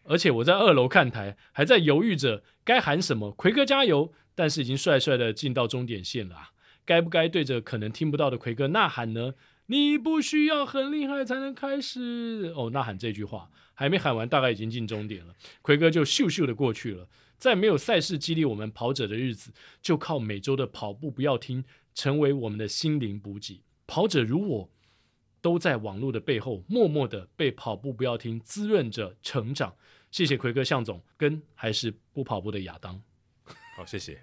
而且我在二楼看台，还在犹豫着该喊什么“奎哥加油”，但是已经帅帅的进到终点线了啊，该不该对着可能听不到的奎哥呐喊呢？你不需要很厉害才能开始哦，呐喊这句话还没喊完，大概已经进终点了，奎哥就咻咻的过去了。在没有赛事激励我们跑者的日子，就靠每周的跑步不要听，成为我们的心灵补给。跑者如我，都在网络的背后默默的被跑步不要停滋润着成长。谢谢奎哥、向总跟还是不跑步的亚当。好，谢谢。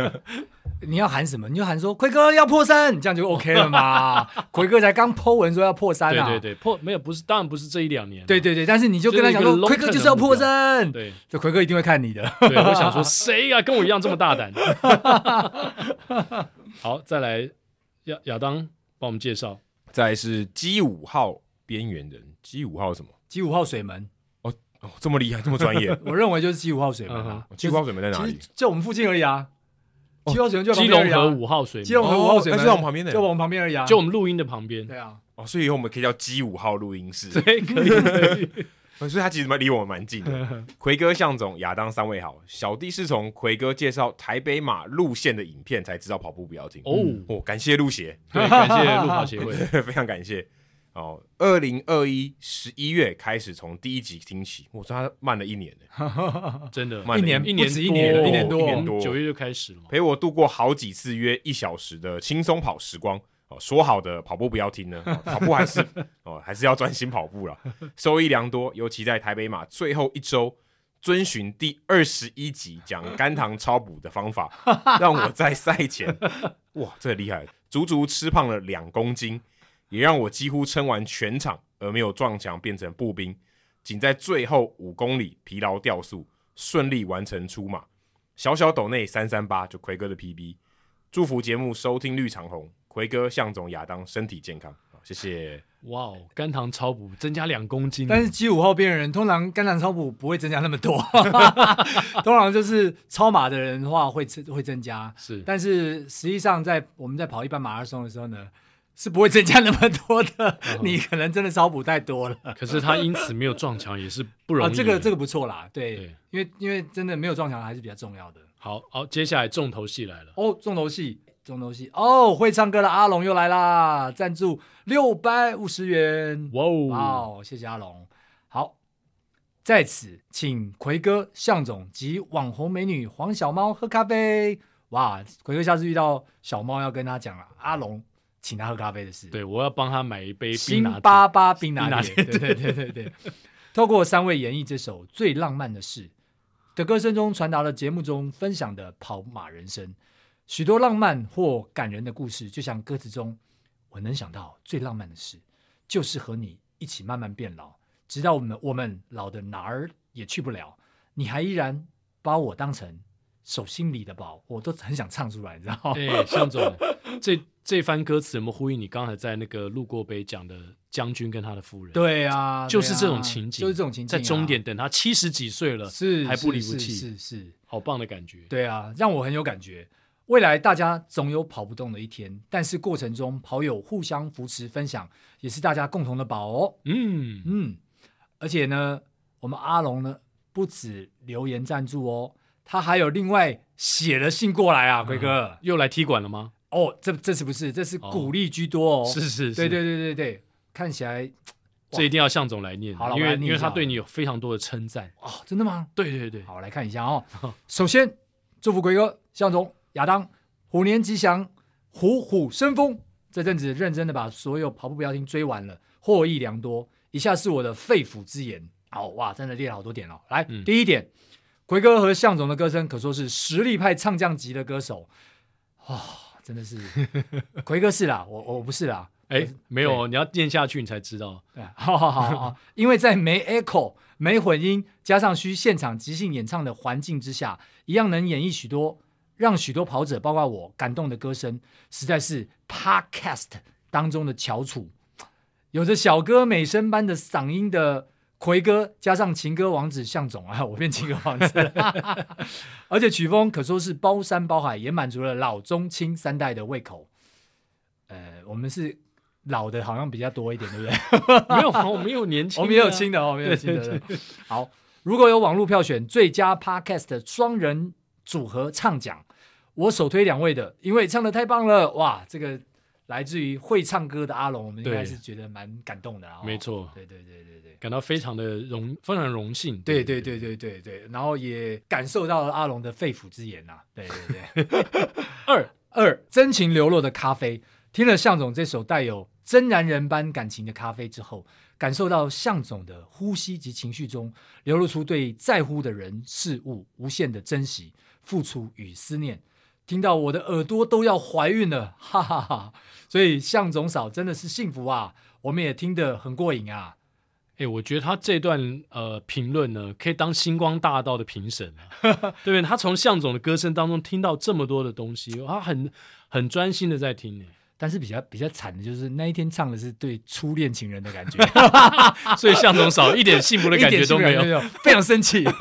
你要喊什么？你就喊说奎哥要破三，这样就 OK 了嘛。奎哥才刚 po 文说要破三啊。对对对，破没有不是，当然不是这一两年。对对对，但是你就跟他讲说，奎哥就是要破三。对，就奎哥一定会看你的。对，我想说谁啊，跟我一样这么大胆？好，再来亚亚当。帮我们介绍，再来是 G 五号边缘人，G 五号什么？G 五号水门哦哦，这么厉害，这么专业。我认为就是 G 五号水门啊。G 五号水门在哪里？就我们附近而已啊。G 五号水门就基隆河五号水门，基隆河五号水门就在我们旁边的，就我们旁边而已啊。就我们录音的旁边。对啊。哦，所以以后我们可以叫 G 五号录音室。对，可以。所以他其实离我们蛮近的。奎哥、向总、亚当三位好，小弟是从奎哥介绍台北马路线的影片才知道跑步不要停哦哦，感谢路协，对，感谢路跑协会，非常感谢哦。二零二一十一月开始从第一集听起，我说他慢了一年呢，真的，一年一年一年一年多，一年多，九月就开始了，陪我度过好几次约一小时的轻松跑时光。哦，说好的跑步不要停呢，哦、跑步还是哦，还是要专心跑步了，收益良多。尤其在台北马最后一周，遵循第二十一集讲肝糖超补的方法，让我在赛前，哇，这厉害，足足吃胖了两公斤，也让我几乎撑完全场而没有撞墙变成步兵，仅在最后五公里疲劳掉速，顺利完成出马。小小斗内三三八就奎哥的 PB，祝福节目收听率长红。魁哥、向总、亚当身体健康，好，谢谢。哇哦，肝糖超补增加两公斤，但是 G 五号边缘人通常肝糖超补不会增加那么多，通常就是超马的人的话会增会增加，是。但是实际上在我们在跑一般马拉松的时候呢，是不会增加那么多的。嗯、你可能真的超补太多了。可是他因此没有撞墙也是不容易。啊，这个这个不错啦，对，对因为因为真的没有撞墙还是比较重要的。好好，接下来重头戏来了哦，重头戏。重头戏哦，会唱歌的阿龙又来啦！赞助六百五十元，哇哦，哇哦，谢谢阿龙。好，在此请奎哥、向总及网红美女黄小猫喝咖啡。哇，奎哥下次遇到小猫要跟他讲了，阿龙请他喝咖啡的事。对，我要帮他买一杯冰巴巴冰拿铁。对对对对对。透过三位演绎这首最浪漫的事的歌声中，传达了节目中分享的跑马人生。许多浪漫或感人的故事，就像歌词中，我能想到最浪漫的事，就是和你一起慢慢变老，直到我们我们老的哪儿也去不了，你还依然把我当成手心里的宝，我都很想唱出来，你知道吗？对，向总，这这番歌词有没有呼应你刚才在那个路过碑讲的将军跟他的夫人？对啊，就是这种情景，就是这种情景，在终点等他七十几岁了，是还不离不弃，是是，是，是，好棒的感觉。对啊，让我很有感觉。未来大家总有跑不动的一天，但是过程中跑友互相扶持分享，也是大家共同的宝哦。嗯嗯，而且呢，我们阿龙呢不止留言赞助哦，他还有另外写了信过来啊，鬼哥、嗯、又来踢馆了吗？哦，这这次不是，这是鼓励居多哦。是是是，对对对对对，看起来这一定要向总来念，因为因为他对你有非常多的称赞哦，真的吗？对对对，好，来看一下哦。首先祝福鬼哥、向总。亚当，虎年吉祥，虎虎生风。这阵子认真的把所有跑步不要停追完了，获益良多。以下是我的肺腑之言。好哇，真的列了好多点哦。来，嗯、第一点，奎哥和向总的歌声可说是实力派唱将级的歌手。哇、哦，真的是，奎哥是啦，我我不是啦。哎，没有，你要念下去你才知道。对，好好好好，因为在没 echo、没混音，加上需现场即兴演唱的环境之下，一样能演绎许多让许多跑者，包括我感动的歌声，实在是 podcast 当中的翘楚。有着小哥美声般的嗓音的奎哥，加上情歌王子向总 啊，我变情歌王子了，而且曲风可说是包山包海，也满足了老中青三代的胃口。呃，我们是。老的好像比较多一点，对不对？没有，我们有年轻的，我们也有新的哦，没有新的。对对对好，如果有网络票选最佳 Podcast 双人组合唱奖，我首推两位的，因为唱的太棒了，哇！这个来自于会唱歌的阿龙，我们应该是觉得蛮感动的啊。没错，对对对对对，感到非常的荣，非常荣幸。对对对对对对，然后也感受到了阿龙的肺腑之言呐。对对对。二二真情流露的咖啡，听了向总这首带有。真男人般感情的咖啡之后，感受到向总的呼吸及情绪中流露出对在乎的人事物无限的珍惜、付出与思念，听到我的耳朵都要怀孕了，哈哈哈！所以向总嫂真的是幸福啊，我们也听得很过瘾啊。哎，我觉得他这段呃评论呢，可以当星光大道的评审啊，对不对？他从向总的歌声当中听到这么多的东西，他很很专心的在听呢。但是比较比较惨的就是那一天唱的是对初恋情人的感觉，所以向总少一点幸福的感觉都没有，没有 非常生气。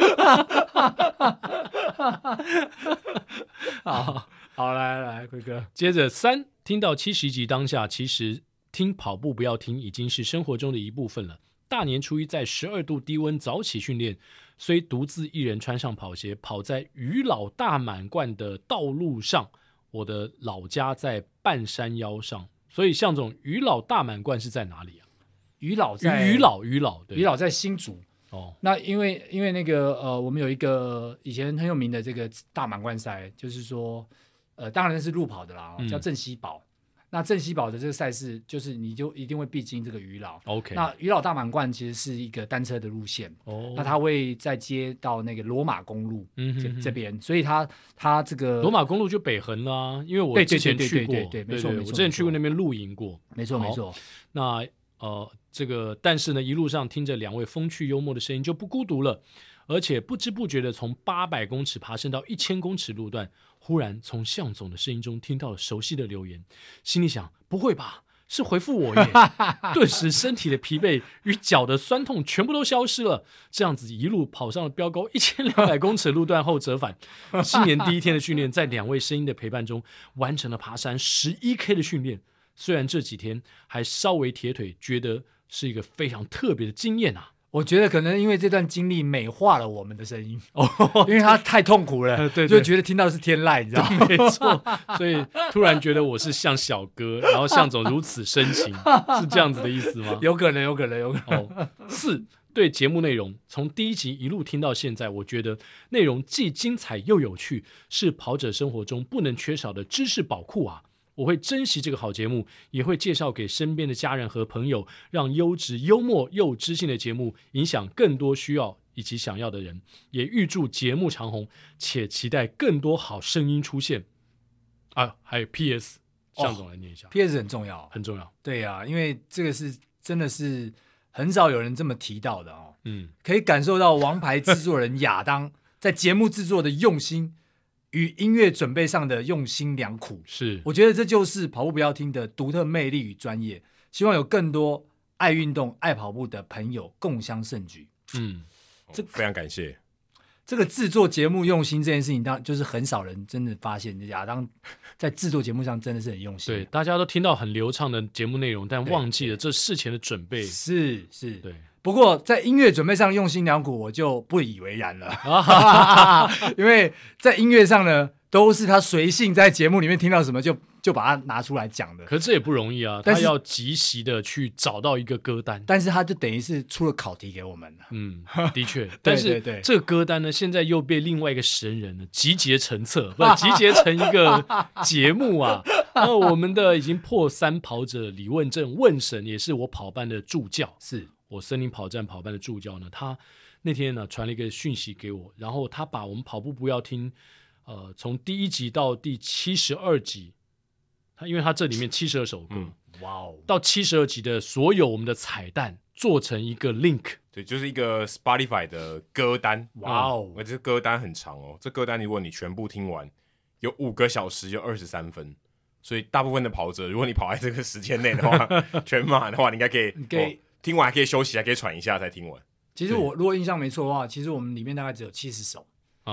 好，好来来，辉哥，接着三听到七十集当下，其实听跑步不要听已经是生活中的一部分了。大年初一在十二度低温早起训练，虽独自一人穿上跑鞋，跑在余老大满贯的道路上。我的老家在半山腰上，所以象总余老大满贯是在哪里啊？于老在于老于老对，余老在新竹哦。那因为因为那个呃，我们有一个以前很有名的这个大满贯赛，就是说呃，当然是路跑的啦，叫郑西堡。嗯那镇西堡的这个赛事，就是你就一定会必经这个余老。OK，那余老大满贯其实是一个单车的路线。哦、oh，那他会再接到那个罗马公路这、嗯、这边，所以他他这个罗马公路就北横啦。因为我之前去过，对，没错没错，我之前去过那边露营过，没错没错。那呃，这个但是呢，一路上听着两位风趣幽默的声音就不孤独了，而且不知不觉的从八百公尺爬升到一千公尺路段。忽然从向总的声音中听到了熟悉的留言，心里想：不会吧，是回复我耶！顿时身体的疲惫与脚的酸痛全部都消失了。这样子一路跑上了标高一千两百公尺路段后折返。新年第一天的训练，在两位声音的陪伴中完成了爬山十一 K 的训练。虽然这几天还稍微铁腿，觉得是一个非常特别的经验啊。我觉得可能因为这段经历美化了我们的声音哦，因为他太痛苦了，对，就觉得听到的是天籁，你知道吗？没错，所以突然觉得我是像小哥，然后向总如此深情，是这样子的意思吗？有可能，有可能，有可能。哦，四对节目内容，从第一集一路听到现在，我觉得内容既精彩又有趣，是跑者生活中不能缺少的知识宝库啊。我会珍惜这个好节目，也会介绍给身边的家人和朋友，让优质、幽默又知性的节目影响更多需要以及想要的人。也预祝节目长红，且期待更多好声音出现。啊，还有 P.S. 向总来念一下。P.S. 很重要，很重要。对呀、啊，因为这个是真的是很少有人这么提到的哦。嗯，可以感受到王牌制作人亚当 在节目制作的用心。与音乐准备上的用心良苦，是我觉得这就是跑步不要听的独特魅力与专业。希望有更多爱运动、爱跑步的朋友共襄盛举。嗯，这非常感谢。这个制作节目用心这件事情，当然就是很少人真的发现亚当在制作节目上真的是很用心。对，大家都听到很流畅的节目内容，但忘记了这事前的准备。是是，对。不过在音乐准备上用心良苦，我就不以为然了。因为在音乐上呢，都是他随性在节目里面听到什么就就把它拿出来讲的。可是这也不容易啊，他要及时的去找到一个歌单。但是他就等于是出了考题给我们了。嗯，的确。但是这个歌单呢，现在又被另外一个神人呢集结成册，不集结成一个 节目啊。那我们的已经破三跑者李问政问神，也是我跑班的助教，是。我森林跑站跑班的助教呢，他那天呢传了一个讯息给我，然后他把我们跑步不要听，呃，从第一集到第七十二集他因为他这里面七十二首歌，哇哦，到七十二集的所有我们的彩蛋做成一个 link，对，就是一个 Spotify 的歌单，哇哦，而这歌单很长哦，这歌单如果你全部听完，有五个小时就二十三分，所以大部分的跑者，如果你跑在这个时间内的话，全马的话，你应该可以，你可以、哦、听完还可以休息，还可以喘一下才听完。其实我如果印象没错的话，其实我们里面大概只有七十首。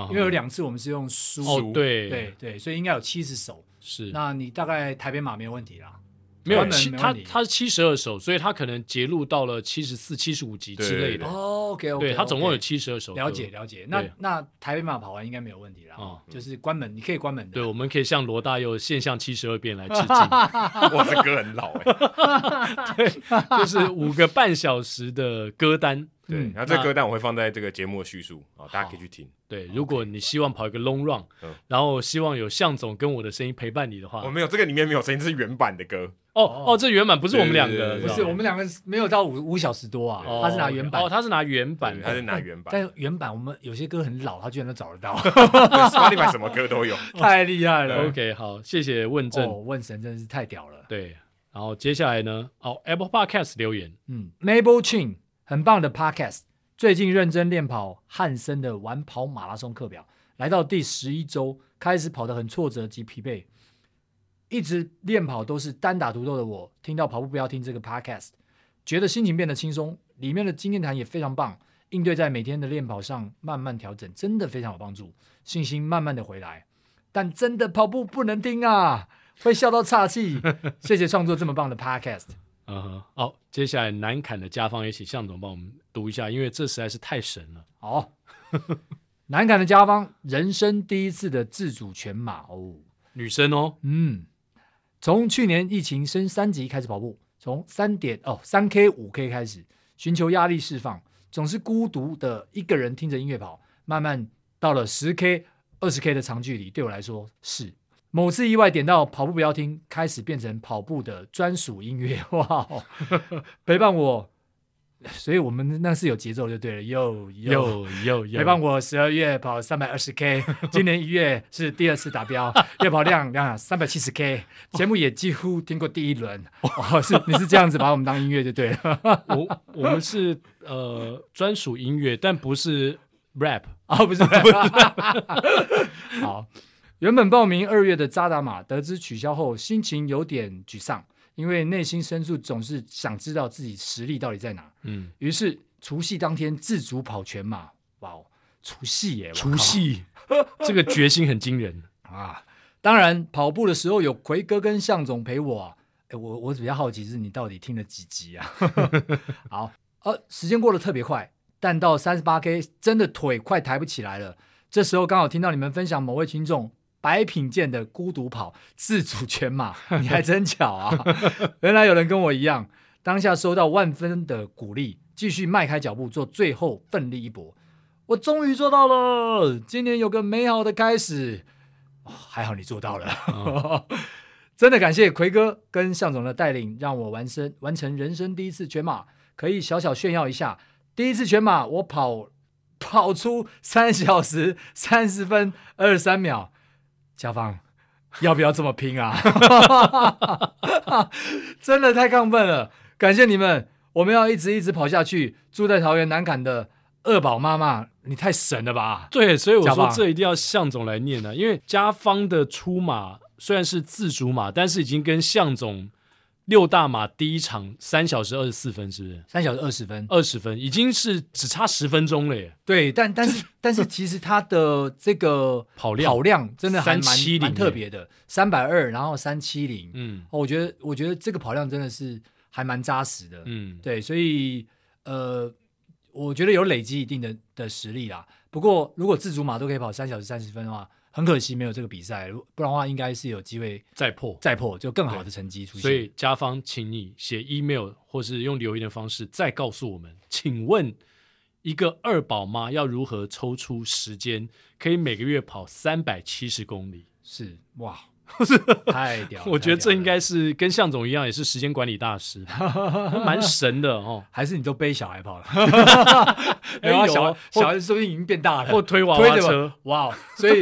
因为有两次我们是用书，哦，对对对，所以应该有七十首。是，那你大概台北马没有问题啦，没有七，他他是七十二首，所以他可能截录到了七十四、七十五集之类的。OK OK，对他总共有七十二首。了解了解，那那台北马跑完应该没有问题啦。哦，就是关门，你可以关门的。对，我们可以向罗大佑现象七十二变来致敬。哇，这歌很老哎。对，就是五个半小时的歌单。对，然后这个歌单我会放在这个节目的叙述啊，大家可以去听。对，如果你希望跑一个 long run，然后希望有向总跟我的声音陪伴你的话，我没有这个里面没有声音，这是原版的歌。哦哦，这原版不是我们两个，不是我们两个没有到五五小时多啊，他是拿原版，哦，他是拿原版，他是拿原版。但原版我们有些歌很老，他居然都找得到，Spotify 什么歌都有，太厉害了。OK，好，谢谢问政，问神真的是太屌了。对，然后接下来呢，哦，Apple Podcast 留言，嗯，Mabel Chin，很棒的 Podcast。最近认真练跑汉森的完跑马拉松课表，来到第十一周，开始跑得很挫折及疲惫。一直练跑都是单打独斗的我，听到跑步不要听这个 podcast，觉得心情变得轻松。里面的经验谈也非常棒，应对在每天的练跑上慢慢调整，真的非常有帮助，信心慢慢的回来。但真的跑步不能听啊，会笑到岔气。谢谢创作这么棒的 podcast。嗯哼，好，接下来南坎的家方也请向总帮我们读一下，因为这实在是太神了。好，南坎的家方人生第一次的自主全马哦，女生哦，嗯，从去年疫情升三级开始跑步，从三点哦三 K 五 K 开始寻求压力释放，总是孤独的一个人听着音乐跑，慢慢到了十 K 二十 K 的长距离，对我来说是。某次意外点到跑步不要听，开始变成跑步的专属音乐，哇！陪伴我，所以我们那是有节奏就对了，又又又陪伴我十二月跑三百二十 K，今年一月是第二次达标，月跑量量三百七十 K，节目也几乎听过第一轮，哦，是 你是这样子把我们当音乐就对了，我我们是呃专属音乐，但不是 rap 啊，不是。rap，好。原本报名二月的扎达马，得知取消后，心情有点沮丧，因为内心深处总是想知道自己实力到底在哪。嗯，于是除夕当天自主跑全马，哇哦，除夕耶，除夕，这个决心很惊人啊！当然，跑步的时候有奎哥跟向总陪我啊。诶，我我比较好奇是，你到底听了几集啊？好，呃，时间过得特别快，但到三十八 K 真的腿快抬不起来了。这时候刚好听到你们分享某位听众。白品健的孤独跑自主全马，你还真巧啊！原来有人跟我一样，当下收到万分的鼓励，继续迈开脚步做最后奋力一搏。我终于做到了，今年有个美好的开始。哦、还好你做到了，真的感谢奎哥跟向总的带领，让我完身完成人生第一次全马。可以小小炫耀一下，第一次全马我跑跑出三小时三十分二十三秒。家方，要不要这么拼啊？真的太亢奋了！感谢你们，我们要一直一直跑下去。住在桃园南坎的二宝妈妈，你太神了吧？对，所以我说这一定要向总来念啊，因为家方的出马虽然是自主马，但是已经跟向总。六大马第一场三小时二十四分，是不是？三小时二十分，二十分已经是只差十分钟了耶。对，但但是 但是其实他的这个跑量跑量真的还蛮蛮特别的，三百二，然后三七零，嗯，我觉得我觉得这个跑量真的是还蛮扎实的，嗯，对，所以呃，我觉得有累积一定的的实力啦。不过如果自主马都可以跑三小时三十分的话。很可惜没有这个比赛，不然的话应该是有机会再破再破，就更好的成绩出现。所以家方，请你写 email 或是用留言的方式再告诉我们，请问一个二宝妈要如何抽出时间，可以每个月跑三百七十公里？是哇，太屌！我觉得这应该是跟向总一样，也是时间管理大师，蛮神的哦。还是你都背小孩跑了？哎，小小孩说不定已经变大了，或推娃娃车。哇，所以。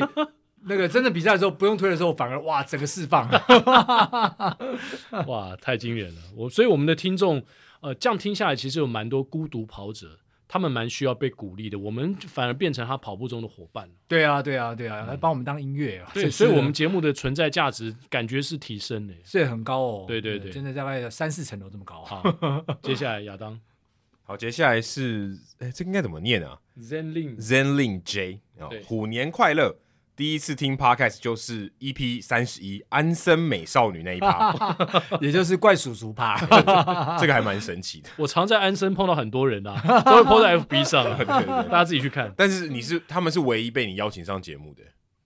那个真的比赛的时候不用推的时候，反而哇，整个释放，哇，太惊人了！我所以我们的听众，呃，这样听下来，其实有蛮多孤独跑者，他们蛮需要被鼓励的。我们反而变成他跑步中的伙伴。对啊，对啊，对啊，来帮我们当音乐啊。对，所以我们节目的存在价值感觉是提升的，是很高哦。对对对，真的大概三四层楼这么高。好，接下来亚当，好，接下来是，哎，这个应该怎么念啊？Zenlin Zenlin J，虎年快乐。第一次听 Podcast 就是 EP 三十一安森美少女那一趴，也就是怪叔叔趴，这个还蛮神奇的。我常在安森碰到很多人啊，都会 po 在 FB 上，对对对，大家自己去看。但是你是他们是唯一被你邀请上节目的，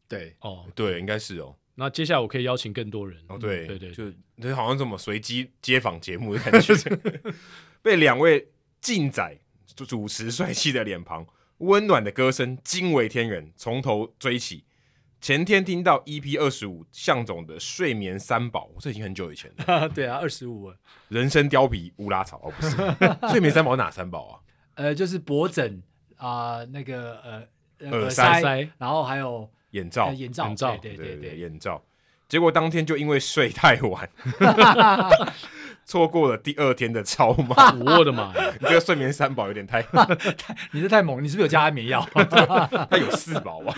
对。哦，对，应该是哦。那接下来我可以邀请更多人。哦，对对对，就就好像这么随机街访节目的感觉，被两位劲仔主持帅气的脸庞、温暖的歌声惊为天人，从头追起。前天听到 EP 二十五向总的睡眠三宝，这已经很久以前了。对啊，二十五。人参貂皮乌拉草哦，不是 睡眠三宝哪三宝啊？呃，就是脖枕啊，那个呃耳塞，然后还有眼罩，眼罩，眼罩，对对对，眼罩。结果当天就因为睡太晚，错过了第二天的超马。我的妈呀！你这个睡眠三宝有点太 你这太猛，你是不是有加安眠药？他有四宝吧？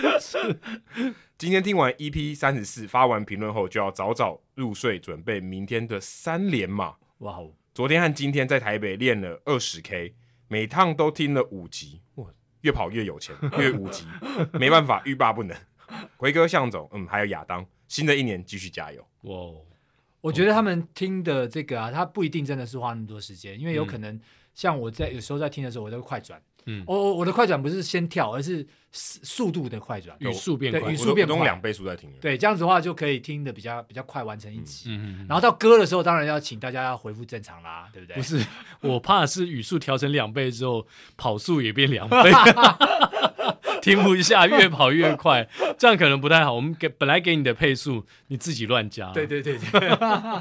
今天听完 EP 三十四，发完评论后就要早早入睡，准备明天的三连马。哇哦！昨天和今天在台北练了二十 K，每趟都听了五集，哇，越跑越有钱，越五集，没办法，欲罢不能。奎哥、向总，嗯，还有亚当，新的一年继续加油。哇，我觉得他们听的这个啊，他不一定真的是花那么多时间，因为有可能像我在有时候在听的时候，我都会快转。嗯，我我的快转不是先跳，而是速度的快转，语速变快，语速变快，用两倍速在听。对，这样子的话就可以听的比较比较快，完成一集。嗯嗯。然后到歌的时候，当然要请大家要恢复正常啦，对不对？不是，我怕是语速调成两倍之后，跑速也变两倍，停不下，越跑越快，这样可能不太好。我们给本来给你的配速，你自己乱加。对对对对。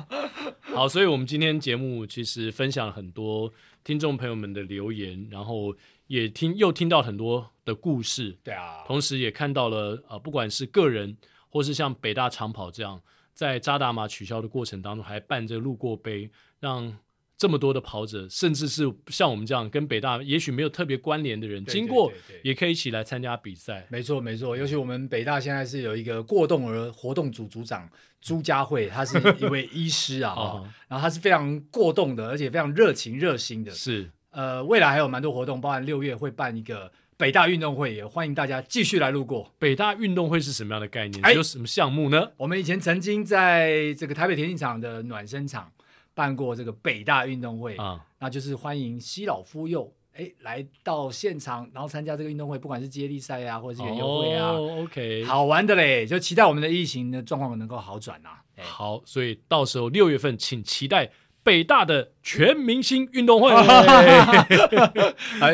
好，所以我们今天节目其实分享了很多听众朋友们的留言，然后。也听又听到很多的故事，对啊，同时也看到了呃，不管是个人或是像北大长跑这样，在扎达马取消的过程当中，还办着路过杯，让这么多的跑者，甚至是像我们这样跟北大也许没有特别关联的人，经过也可以一起来参加比赛。没错没错，尤其我们北大现在是有一个过动儿活动组组长朱家慧，他是一位医师啊，哦、然后他是非常过动的，而且非常热情热心的，是。呃，未来还有蛮多活动，包含六月会办一个北大运动会，也欢迎大家继续来路过。北大运动会是什么样的概念？欸、有什么项目呢？我们以前曾经在这个台北田径场的暖身场办过这个北大运动会啊，那就是欢迎西老夫幼哎来到现场，然后参加这个运动会，不管是接力赛啊，或者是园游会啊、哦、，OK，好玩的嘞，就期待我们的疫情的状况能够好转啊。好，所以到时候六月份请期待。北大的全明星运动会 啊，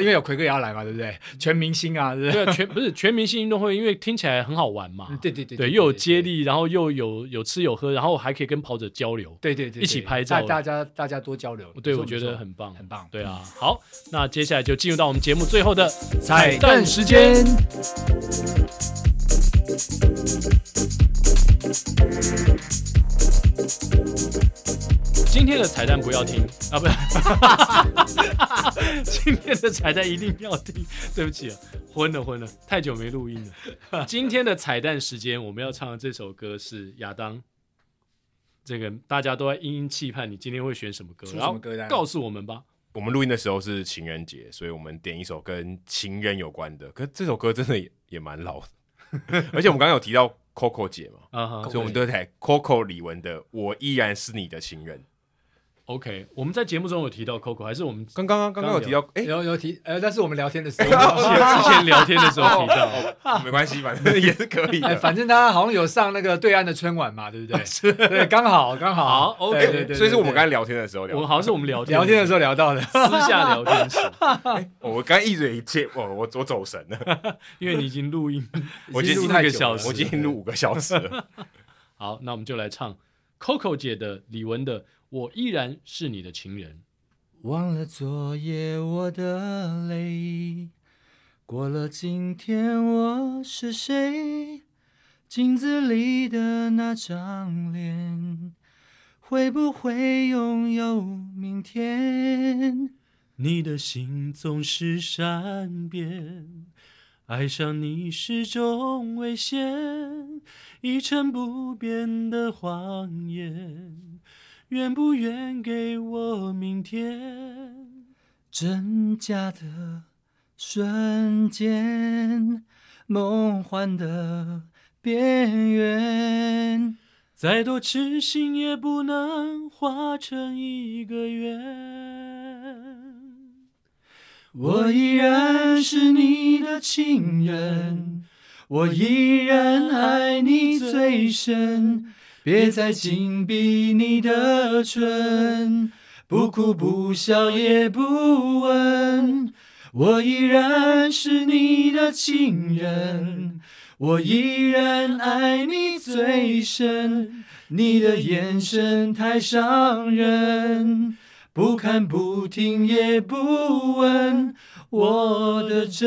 因为有奎哥也要来嘛，对不对？全明星啊，对啊，全不是全明星运动会，因为听起来很好玩嘛。对对对，对，又有接力，然后又有有吃有喝，然后还可以跟跑者交流，对对对，一起拍照，大家大家多交流。对，我觉得很棒，很棒。对啊，好，那接下来就进入到我们节目最后的彩蛋时间。今天的彩蛋不要听啊，不是，今天的彩蛋一定要听。对不起啊，昏了昏了，太久没录音了。今天的彩蛋时间，我们要唱的这首歌是亚当，这个大家都在殷殷期盼，你今天会选什么歌？然后告诉我们吧。我们录音的时候是情人节，所以我们点一首跟情人有关的。可是这首歌真的也也蛮老的，而且我们刚刚有提到 Coco 姐嘛，所以我们都在 Coco 李玟的《我依然是你的情人》。OK，我们在节目中有提到 Coco，还是我们刚刚刚刚有提到？哎，有有提，呃，但是我们聊天的时候，之前聊天的时候提到，没关系，反正 也是可以。反正他好像有上那个对岸的春晚嘛，对不对？是，对，刚好刚好。好，OK，对对。所以是我们刚才聊天的时候聊，我好像是我们聊天聊天的时候聊到的，私下聊天时。我刚一嘴一切，我我我走神了，因为你已经录音，我已经录个小时，我已经录五个小时了。好，那我们就来唱 Coco 姐的李玟的。我依然是你的情人。忘了昨夜我的泪，过了今天我是谁？镜子里的那张脸，会不会拥有明天？你的心总是善变，爱上你是种危险，一成不变的谎言，愿不愿给我明天？真假的瞬间，梦幻的边缘，再多痴心也不能化成一个圆。我依然是你的情人，我依然爱你最深。别再紧闭你的唇，不哭不笑也不问。我依然是你的情人，我依然爱你最深。你的眼神太伤人。不看不听也不问我的真。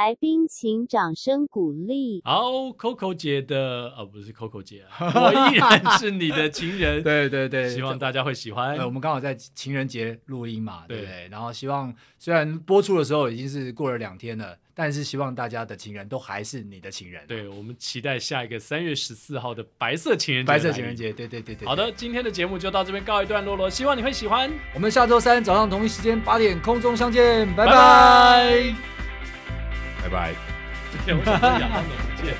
来宾请掌声鼓励。好，Coco 姐的，哦，不是 Coco 姐，我依然是你的情人。对 对对，希望大家会喜欢。呃，我们刚好在情人节录音嘛，对不对？然后希望虽然播出的时候已经是过了两天了。但是希望大家的情人都还是你的情人。对，我们期待下一个三月十四号的白色情人节。白色情人节，对对对对。好的，今天的节目就到这边告一段落了，希望你会喜欢。我们下周三早上同一时间八点空中相见，拜拜，拜拜。我们亚当不见。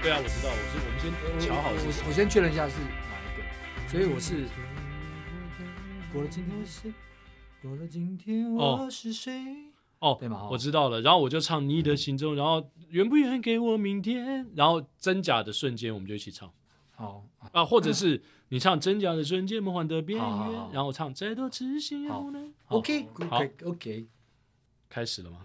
对啊，我知道，我是我们先瞧好，我我先确认一下是哪一个，所以我是过了今天我是。过了今天我是谁？哦，对吗？我知道了。然后我就唱你的心中，然后愿不愿给我明天？然后真假的瞬间，我们就一起唱。好啊，或者是你唱真假的瞬间，梦幻的边缘，然后唱再多痴心也不能。OK，OK，OK，开始了吗？